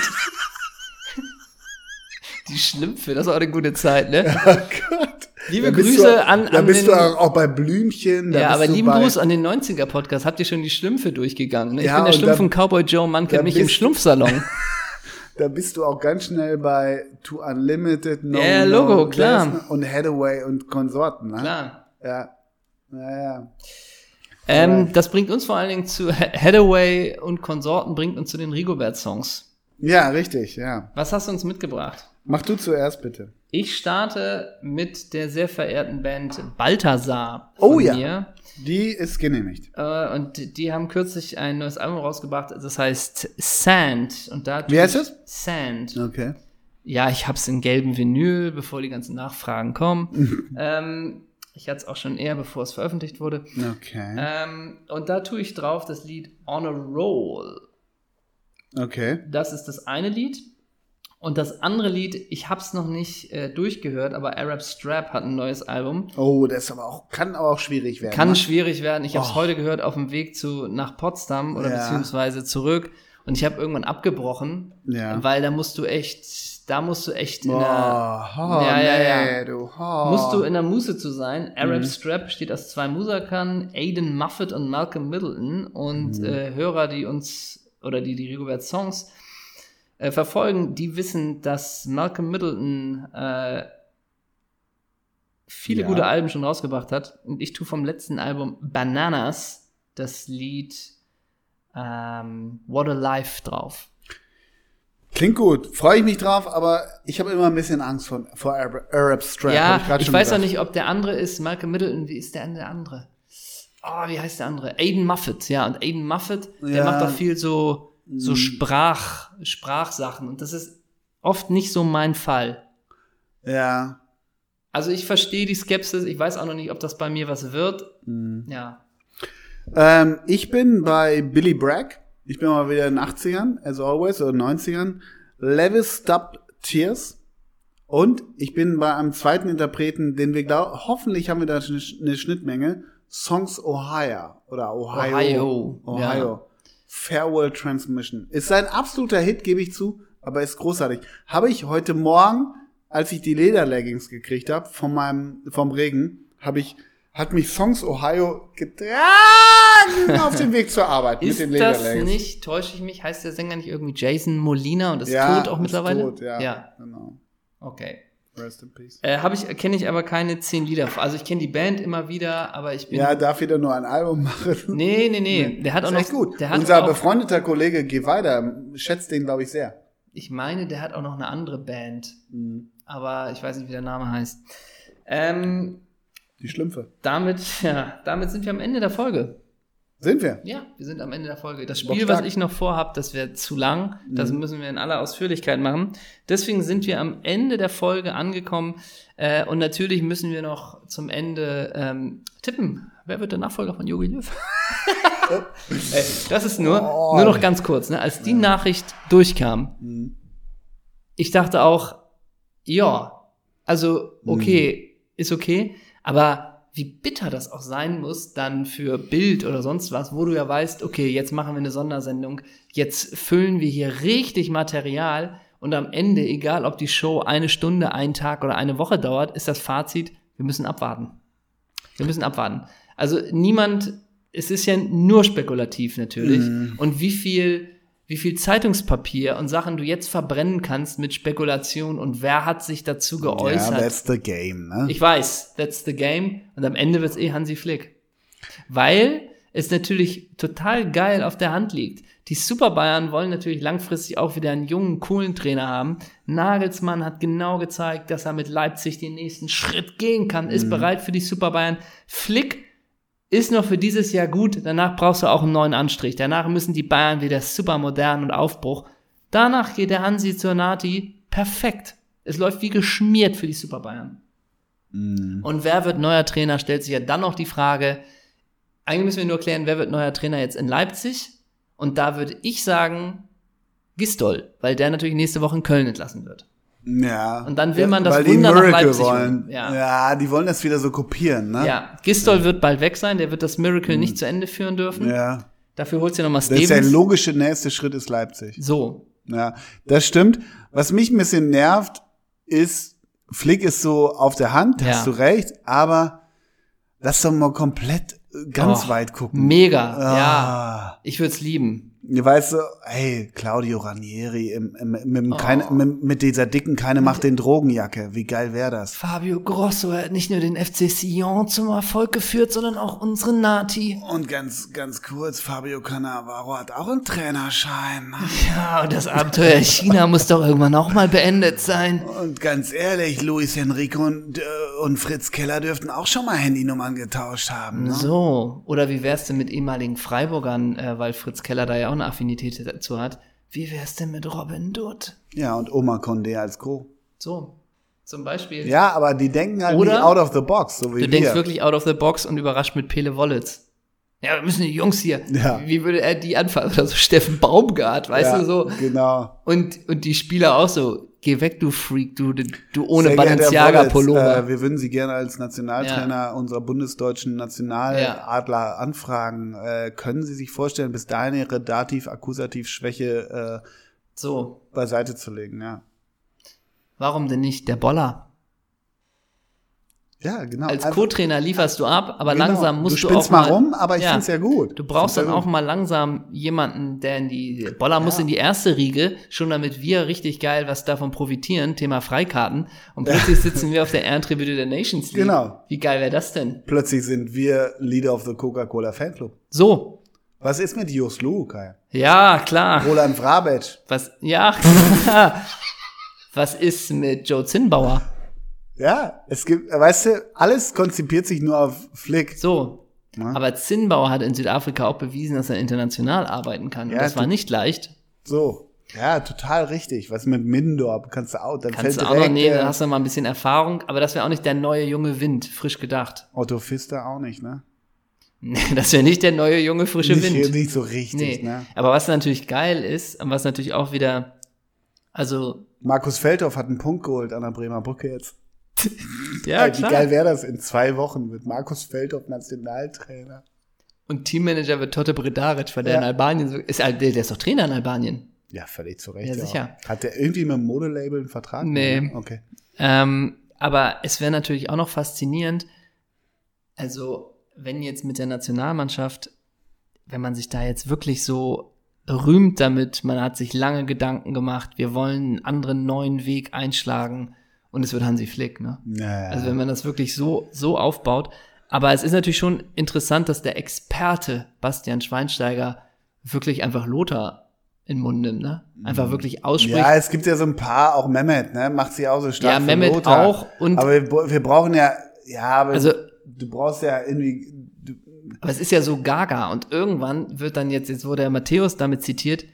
Die Schlümpfe, das ist auch eine gute Zeit, ne? oh Gott. Liebe Da Grüße du, an, Da an bist den, du auch, bei Blümchen. Da Ja, aber lieben Gruß an den 90er-Podcast. Habt ihr schon die Schlümpfe durchgegangen? Ne? Ich Ja, bin der und Schlumpf da- und Cowboy Joe Mann da kennt mich im Schlumpfsalon. da bist du auch ganz schnell bei To Unlimited, No Ja, Logo, klar. Und Hathaway und Konsorten, ne? Klar. Ja. Naja. Ähm, das bringt uns vor allen Dingen zu Hathaway und Konsorten, bringt uns zu den Rigobert-Songs. Ja, richtig, ja. Was hast du uns mitgebracht? Mach du zuerst bitte. Ich starte mit der sehr verehrten Band Balthasar. oh ja. Mir. Die ist genehmigt. Äh, und die haben kürzlich ein neues Album rausgebracht, das heißt Sand. Und da Wie heißt es? Sand. Okay. Ja, ich hab's in gelben Vinyl, bevor die ganzen Nachfragen kommen. ähm, ich hatte es auch schon eher, bevor es veröffentlicht wurde. Okay. Ähm, und da tue ich drauf das Lied On a Roll. Okay. Das ist das eine Lied. Und das andere Lied, ich hab's noch nicht äh, durchgehört, aber Arab Strap hat ein neues Album. Oh, das aber auch, kann aber auch schwierig werden. Kann ne? schwierig werden. Ich habe es oh. heute gehört auf dem Weg zu nach Potsdam oder ja. beziehungsweise zurück. Und ich habe irgendwann abgebrochen, ja. weil da musst du echt, da musst du echt in oh, der, oh, ja, ja, ja, nee, du, musst du in der Muße zu sein. Arab mhm. Strap besteht aus zwei Musikern, Aiden Muffet und Malcolm Middleton und mhm. äh, Hörer, die uns oder die die Rigobert Songs äh, verfolgen, die wissen, dass Malcolm Middleton äh, viele ja. gute Alben schon rausgebracht hat. Und ich tue vom letzten Album Bananas das Lied ähm, What a Life drauf. Klingt gut, freue ich mich drauf, aber ich habe immer ein bisschen Angst vor, vor Arab Strap. Ja, ich, ich weiß auch nicht, ob der andere ist, Malcolm Middleton, wie ist der andere? Oh, wie heißt der andere? Aiden Muffet, ja, und Aiden Muffet, ja. der macht doch viel so so mhm. Sprach, Sprachsachen. Und das ist oft nicht so mein Fall. Ja. Also ich verstehe die Skepsis. Ich weiß auch noch nicht, ob das bei mir was wird. Mhm. Ja. Ähm, ich bin bei Billy Bragg. Ich bin mal wieder in den 80ern, as always, oder 90ern. Levis Stop Tears. Und ich bin bei einem zweiten Interpreten, den wir glauben, hoffentlich haben wir da eine Schnittmenge. Songs Ohio oder Ohio. Ohio. Ohio. Ja. Farewell Transmission. Ist ein absoluter Hit, gebe ich zu, aber ist großartig. Habe ich heute Morgen, als ich die Lederleggings gekriegt habe, von meinem, vom Regen, habe ich, hat mich Songs Ohio getragen auf dem Weg zur Arbeit mit den Lederleggings. Ist das nicht, täusche ich mich, heißt der Sänger nicht irgendwie Jason Molina und ist ja, tot auch mittlerweile? Tot, ja, ja. Genau. Okay. Rest in peace. Äh, habe ich kenne ich aber keine zehn Lieder. Also ich kenne die Band immer wieder, aber ich bin Ja, darf wieder nur ein Album machen. Nee, nee, nee, der hat auch noch gut. Der hat Unser auch, befreundeter Kollege Geh weiter schätzt den glaube ich sehr. Ich meine, der hat auch noch eine andere Band. Mhm. Aber ich weiß nicht, wie der Name heißt. Ähm, die Schlümpfe. Damit, ja, damit sind wir am Ende der Folge. Sind wir? Ja, wir sind am Ende der Folge. Das Spiel, was ich noch vorhab, das wäre zu lang. Das mhm. müssen wir in aller Ausführlichkeit machen. Deswegen sind wir am Ende der Folge angekommen. Äh, und natürlich müssen wir noch zum Ende ähm, tippen. Wer wird der Nachfolger von Yogi Löw? Ey, das ist nur, oh. nur noch ganz kurz. Ne? Als die. Nachricht durchkam, mhm. ich dachte auch, ja, also okay, mhm. ist okay, aber wie bitter das auch sein muss, dann für Bild oder sonst was, wo du ja weißt, okay, jetzt machen wir eine Sondersendung, jetzt füllen wir hier richtig Material und am Ende, egal ob die Show eine Stunde, einen Tag oder eine Woche dauert, ist das Fazit, wir müssen abwarten. Wir müssen abwarten. Also niemand, es ist ja nur spekulativ natürlich. Mm. Und wie viel wie viel Zeitungspapier und Sachen du jetzt verbrennen kannst mit Spekulation und wer hat sich dazu geäußert. Ja, that's the game, ne? Ich weiß, that's the game und am Ende wird's eh Hansi Flick. Weil es natürlich total geil auf der Hand liegt. Die Super Bayern wollen natürlich langfristig auch wieder einen jungen, coolen Trainer haben. Nagelsmann hat genau gezeigt, dass er mit Leipzig den nächsten Schritt gehen kann, ist mhm. bereit für die Super Bayern. Flick ist noch für dieses Jahr gut, danach brauchst du auch einen neuen Anstrich. Danach müssen die Bayern wieder super modern und Aufbruch. Danach geht der Hansi zur Nati perfekt. Es läuft wie geschmiert für die Super Bayern. Mm. Und wer wird neuer Trainer, stellt sich ja dann noch die Frage, eigentlich müssen wir nur klären, wer wird neuer Trainer jetzt in Leipzig? Und da würde ich sagen, Gistol, weil der natürlich nächste Woche in Köln entlassen wird. Ja. Und dann will man das weil Wunder nach Leipzig wollen. Ja. ja, die wollen das wieder so kopieren, ne? Ja, Gistol ja. wird bald weg sein, der wird das Miracle mhm. nicht zu Ende führen dürfen. Ja. Dafür holt sie nochmal Stevens. Das ist der logische nächste Schritt ist Leipzig. So. Ja, das stimmt. Was mich ein bisschen nervt, ist, Flick ist so auf der Hand, ja. hast du recht, aber lass doch mal komplett ganz oh, weit gucken. Mega, ah. ja. Ich würde es lieben. Weißt du, hey, Claudio Ranieri im, im, mit, dem Oh. keine, mit, dieser dicken keine macht den Drogenjacke. Wie geil wäre das? Fabio Grosso hat nicht nur den FC Sion zum Erfolg geführt, sondern auch unsere Nati. Und ganz, ganz kurz, Fabio Cannavaro hat auch einen Trainerschein. ne? Ja, und das Abenteuer China muss doch irgendwann auch mal beendet sein. Und ganz ehrlich, Luis Enrico und, äh, und Fritz Keller dürften auch schon mal Handynummern getauscht haben. Ne? So, oder wie wär's denn mit ehemaligen Freiburgern, äh, weil Fritz Keller da ja auch eine Affinität dazu hat. Wie wär's denn mit Robin Dutt? Ja, und Oma Condé als Co. So, zum Beispiel. Ja, aber die denken halt Oder nicht out of the box, so wie du wir. denkst wirklich out of the box und überrascht mit Pele Wollitz. Ja, wir müssen die Jungs hier. Ja. Wie würde er die anfangen? Oder so Steffen Baumgart, weißt ja, du so? Genau. Und, und die Spieler auch so. Geh weg, du Freak, du, du ohne Sehr geehrter Herr Balenciaga Wollitz, Pullover. Äh, wir würden Sie gerne als Nationaltrainer unserer bundesdeutschen Nationaladler anfragen. Äh, können Sie sich vorstellen, bis dahin Ihre Dativ-Akkusativ-Schwäche äh, so, beiseite zu legen? Ja, warum denn nicht der Boller? Ja genau. Als Einfach- Co-Trainer lieferst du ab, aber genau. langsam musst du du, spinnst auch mal rum, aber ich Ja. find's ja gut. Du brauchst dann ja auch mal langsam jemanden, der in die Boller muss in die erste Riege, schon damit wir richtig geil was davon profitieren, Thema Freikarten. Und plötzlich sitzen wir auf der Ehrentribüne der Nations League. Genau. Wie geil wäre das denn? Plötzlich sind wir Leader of the Coca-Cola Fanclub. So. Was ist mit Jos Lu, Kai? Ja, klar. Roland Vrabetsch. Was, ja. was ist mit Joe Zinnbauer? Ja, es gibt, weißt du, alles konzipiert sich nur auf Flick. So. Ja. Aber Zinnbauer hat in Südafrika auch bewiesen, dass er international arbeiten kann. Und Ja, das war nicht leicht. So. Ja, total richtig. Was mit Mindorp? Kannst du auch, dann Kannst fällt du auch noch direkt nehmen, äh, dann hast du mal ein bisschen Erfahrung, aber das wäre auch nicht der neue junge Wind, frisch gedacht. Otto Pfister auch nicht, ne? Nee, das wäre nicht der neue junge frische nicht, Wind. nicht so richtig, Nee. ne? Aber was natürlich geil ist, und was natürlich auch wieder, also, Markus Feldhoff hat einen Punkt geholt an der Bremer Brücke jetzt. ja, Wie geil wäre das in zwei Wochen mit Markus Feldhoff Nationaltrainer? Und Teammanager wird Totte Bredaric, weil der Ja. in Albanien so, ist, der, ist doch Trainer in Albanien. Ja, völlig zu Recht. Ja, auch. sicher. Hat der irgendwie mit dem Modelabel einen Vertrag? Nee. Okay. Ähm, aber es wäre natürlich auch noch faszinierend, also wenn jetzt mit der Nationalmannschaft, wenn man sich da jetzt wirklich so rühmt damit, man hat sich lange Gedanken gemacht, wir wollen einen anderen neuen Weg einschlagen und es wird Hansi Flick, ne? Naja. Also wenn man das wirklich so, so aufbaut. Aber es ist natürlich schon interessant, dass der Experte Bastian Schweinsteiger wirklich einfach Lothar in den Mund nimmt, ne? Einfach wirklich ausspricht. ja, es gibt ja so ein paar, auch Mehmet, ne? Macht sie auch so stark Ja, Mehmet Lothar. auch und- aber wir, wir brauchen ja, ja, aber Also- du brauchst ja irgendwie, du, Aber es ist ja so gaga und irgendwann wird dann jetzt, jetzt wurde ja Matthäus damit zitiert,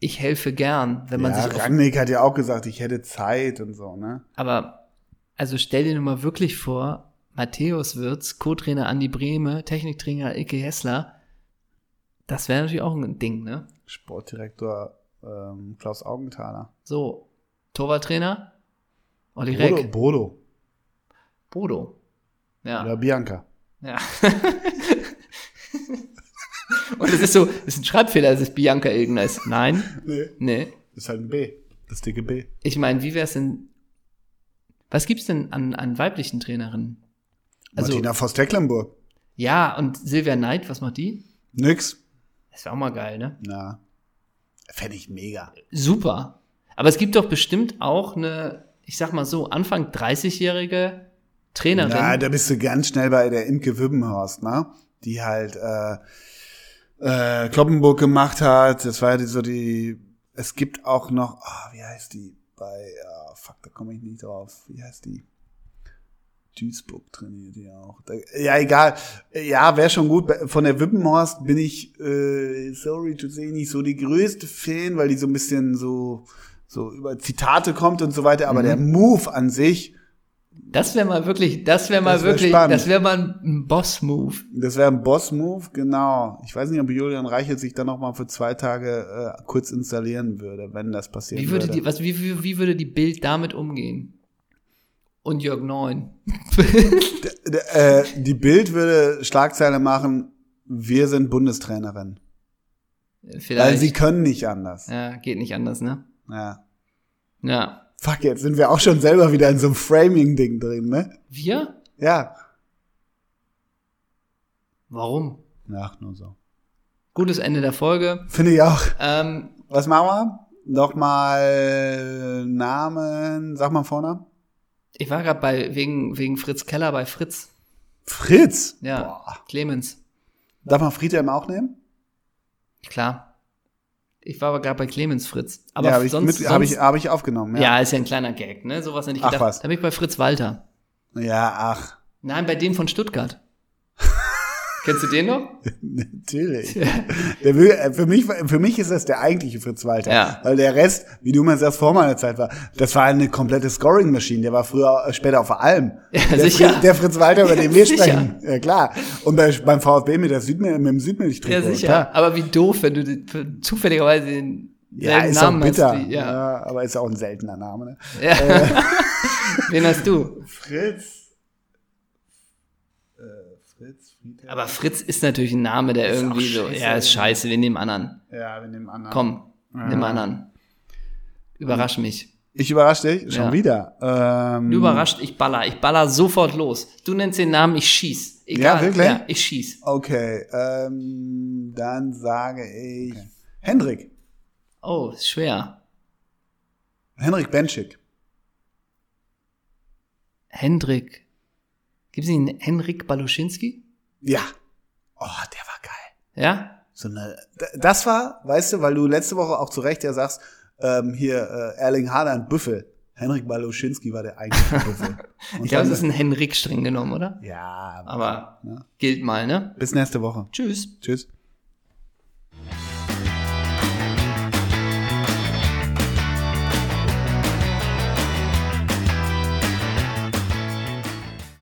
ich helfe gern, wenn man ja, sich Rangnick hat ja auch gesagt, ich hätte Zeit und so, ne? aber also stell dir nur mal wirklich vor, Matthäus Wirtz, Co-Trainer Andi Brehme, Techniktrainer Ike Hessler, das wäre natürlich auch ein Ding, ne? Sportdirektor ähm, Klaus Augenthaler. So, Torwarttrainer Olli Bodo, Reck, Bodo Bodo. Ja. oder Bianca. ja. Und es ist so, es ist ein Schreibfehler, es ist Bianca Ilgnes. Nein, Nee. nee. ist halt ein B. Das dicke B. Ich meine, wie wär's denn? Was gibt's denn an, an weiblichen Trainerinnen? Also, Martina Voss-Tecklenburg. ja, und Silvia Knight, was macht die? Nix. Das wäre auch mal geil, ne? Na. Fände ich mega. Super. Aber es gibt doch bestimmt auch eine, ich sag mal so, Anfang 30-jährige Trainerin. Na, da bist du ganz schnell bei der Imke Wibbenhorst, ne? Die halt äh, äh, Kloppenburg gemacht hat. Das war ja die, so die. Es gibt auch noch, ah, wie heißt die? Bei, ah, fuck, da komme ich nicht drauf. Wie heißt die? Duisburg trainiert die auch. Da, ja, egal. Ja, wäre schon gut. Von der Wippenhorst bin ich, äh, sorry to say, nicht so die größte Fan, weil die so ein bisschen so, so über Zitate kommt und so weiter. Aber der Move an sich, Das wäre mal wirklich, das wäre mal Das wär wirklich, spannend. das wäre mal ein Boss-Move. Das wäre ein Boss-Move, genau. Ich weiß nicht, ob Julian Reichelt sich dann noch mal für zwei Tage äh, kurz installieren würde, wenn das passieren Wie würde würde. die, was, wie, wie, wie würde die Bild damit umgehen? Und Jörg Neun. Äh, die Bild würde Schlagzeile machen, wir sind Bundestrainerin. Weil Vielleicht. sie können nicht anders. ja, geht nicht anders, ne? Ja. Ja. Fuck, jetzt sind wir auch schon selber wieder in so einem Framing-Ding drin, ne? Wir? Ja. Warum? Ach, nur so. Gutes Ende der Folge. Finde ich auch. Ähm, Was machen wir? Nochmal Namen, sag mal Vornamen. ich war gerade bei wegen wegen Fritz Keller bei Fritz. Fritz. Ja, Boah. Clemens. Darf man Friedhelm auch nehmen? Klar. Ich war aber gerade bei Clemens Fritz. Aber ja, habe ich, sonst, mit- sonst hab ich, hab ich aufgenommen. ja. Ja, ist ja ein kleiner Gag, ne? Sowas hätte ich Ach, gedacht. was. Da bin ich bei Fritz Walter. ja ach, Nein, bei dem von Stuttgart. Kennst du den noch? natürlich. Der äh, für, mich, für mich ist das der eigentliche Fritz Walter. Ja. Weil der Rest, wie du mal sagst, vor meiner Zeit war, das war eine komplette Scoring-Maschine. Der war früher, äh, später auf Alm. Ja, der, sicher. Der Fritz Walter, über den wir Sicher. sprechen. Ja, klar. Und bei, beim VfB mit, der Südmil mit dem Südmilch Ja, sicher. Aber wie doof, wenn du zufälligerweise den Ja, selben ist Namen auch bitter. hast. Wie, ja. ja. aber ist auch ein seltener Name. Ne? ja. Wen hast du? Fritz. Äh, Fritz, Friedhelm. Aber Fritz ist natürlich ein Name, der Ist irgendwie so, ja, ist scheiße, wir nehmen anderen. Ja, wir nehmen anderen. Komm, nimm anderen. Überrasch mich. Ich überrasche dich schon Ja. wieder. Ähm, Du überrascht, ich baller. Ich baller sofort los. Du nennst den Namen, ich schieß. Egal. Ja, wirklich? Ja, ich schieß. Okay, ähm, dann sage ich Hendrik. Oh, ist schwer. Henrik Benschik. Hendrik. Gibt es einen Henrik Baluschinski? Ja. Oh, der war geil. Ja? So eine, das war, weißt du, weil du letzte Woche auch zu Recht ja sagst, ähm, hier äh, Erling Haaland Büffel. Henrik Baluschinski war der eigentliche Büffel. Ich glaube, es ist ein Henrik streng genommen, oder? ja, Aber Ja. gilt mal, ne? bis nächste Woche. Tschüss. Tschüss.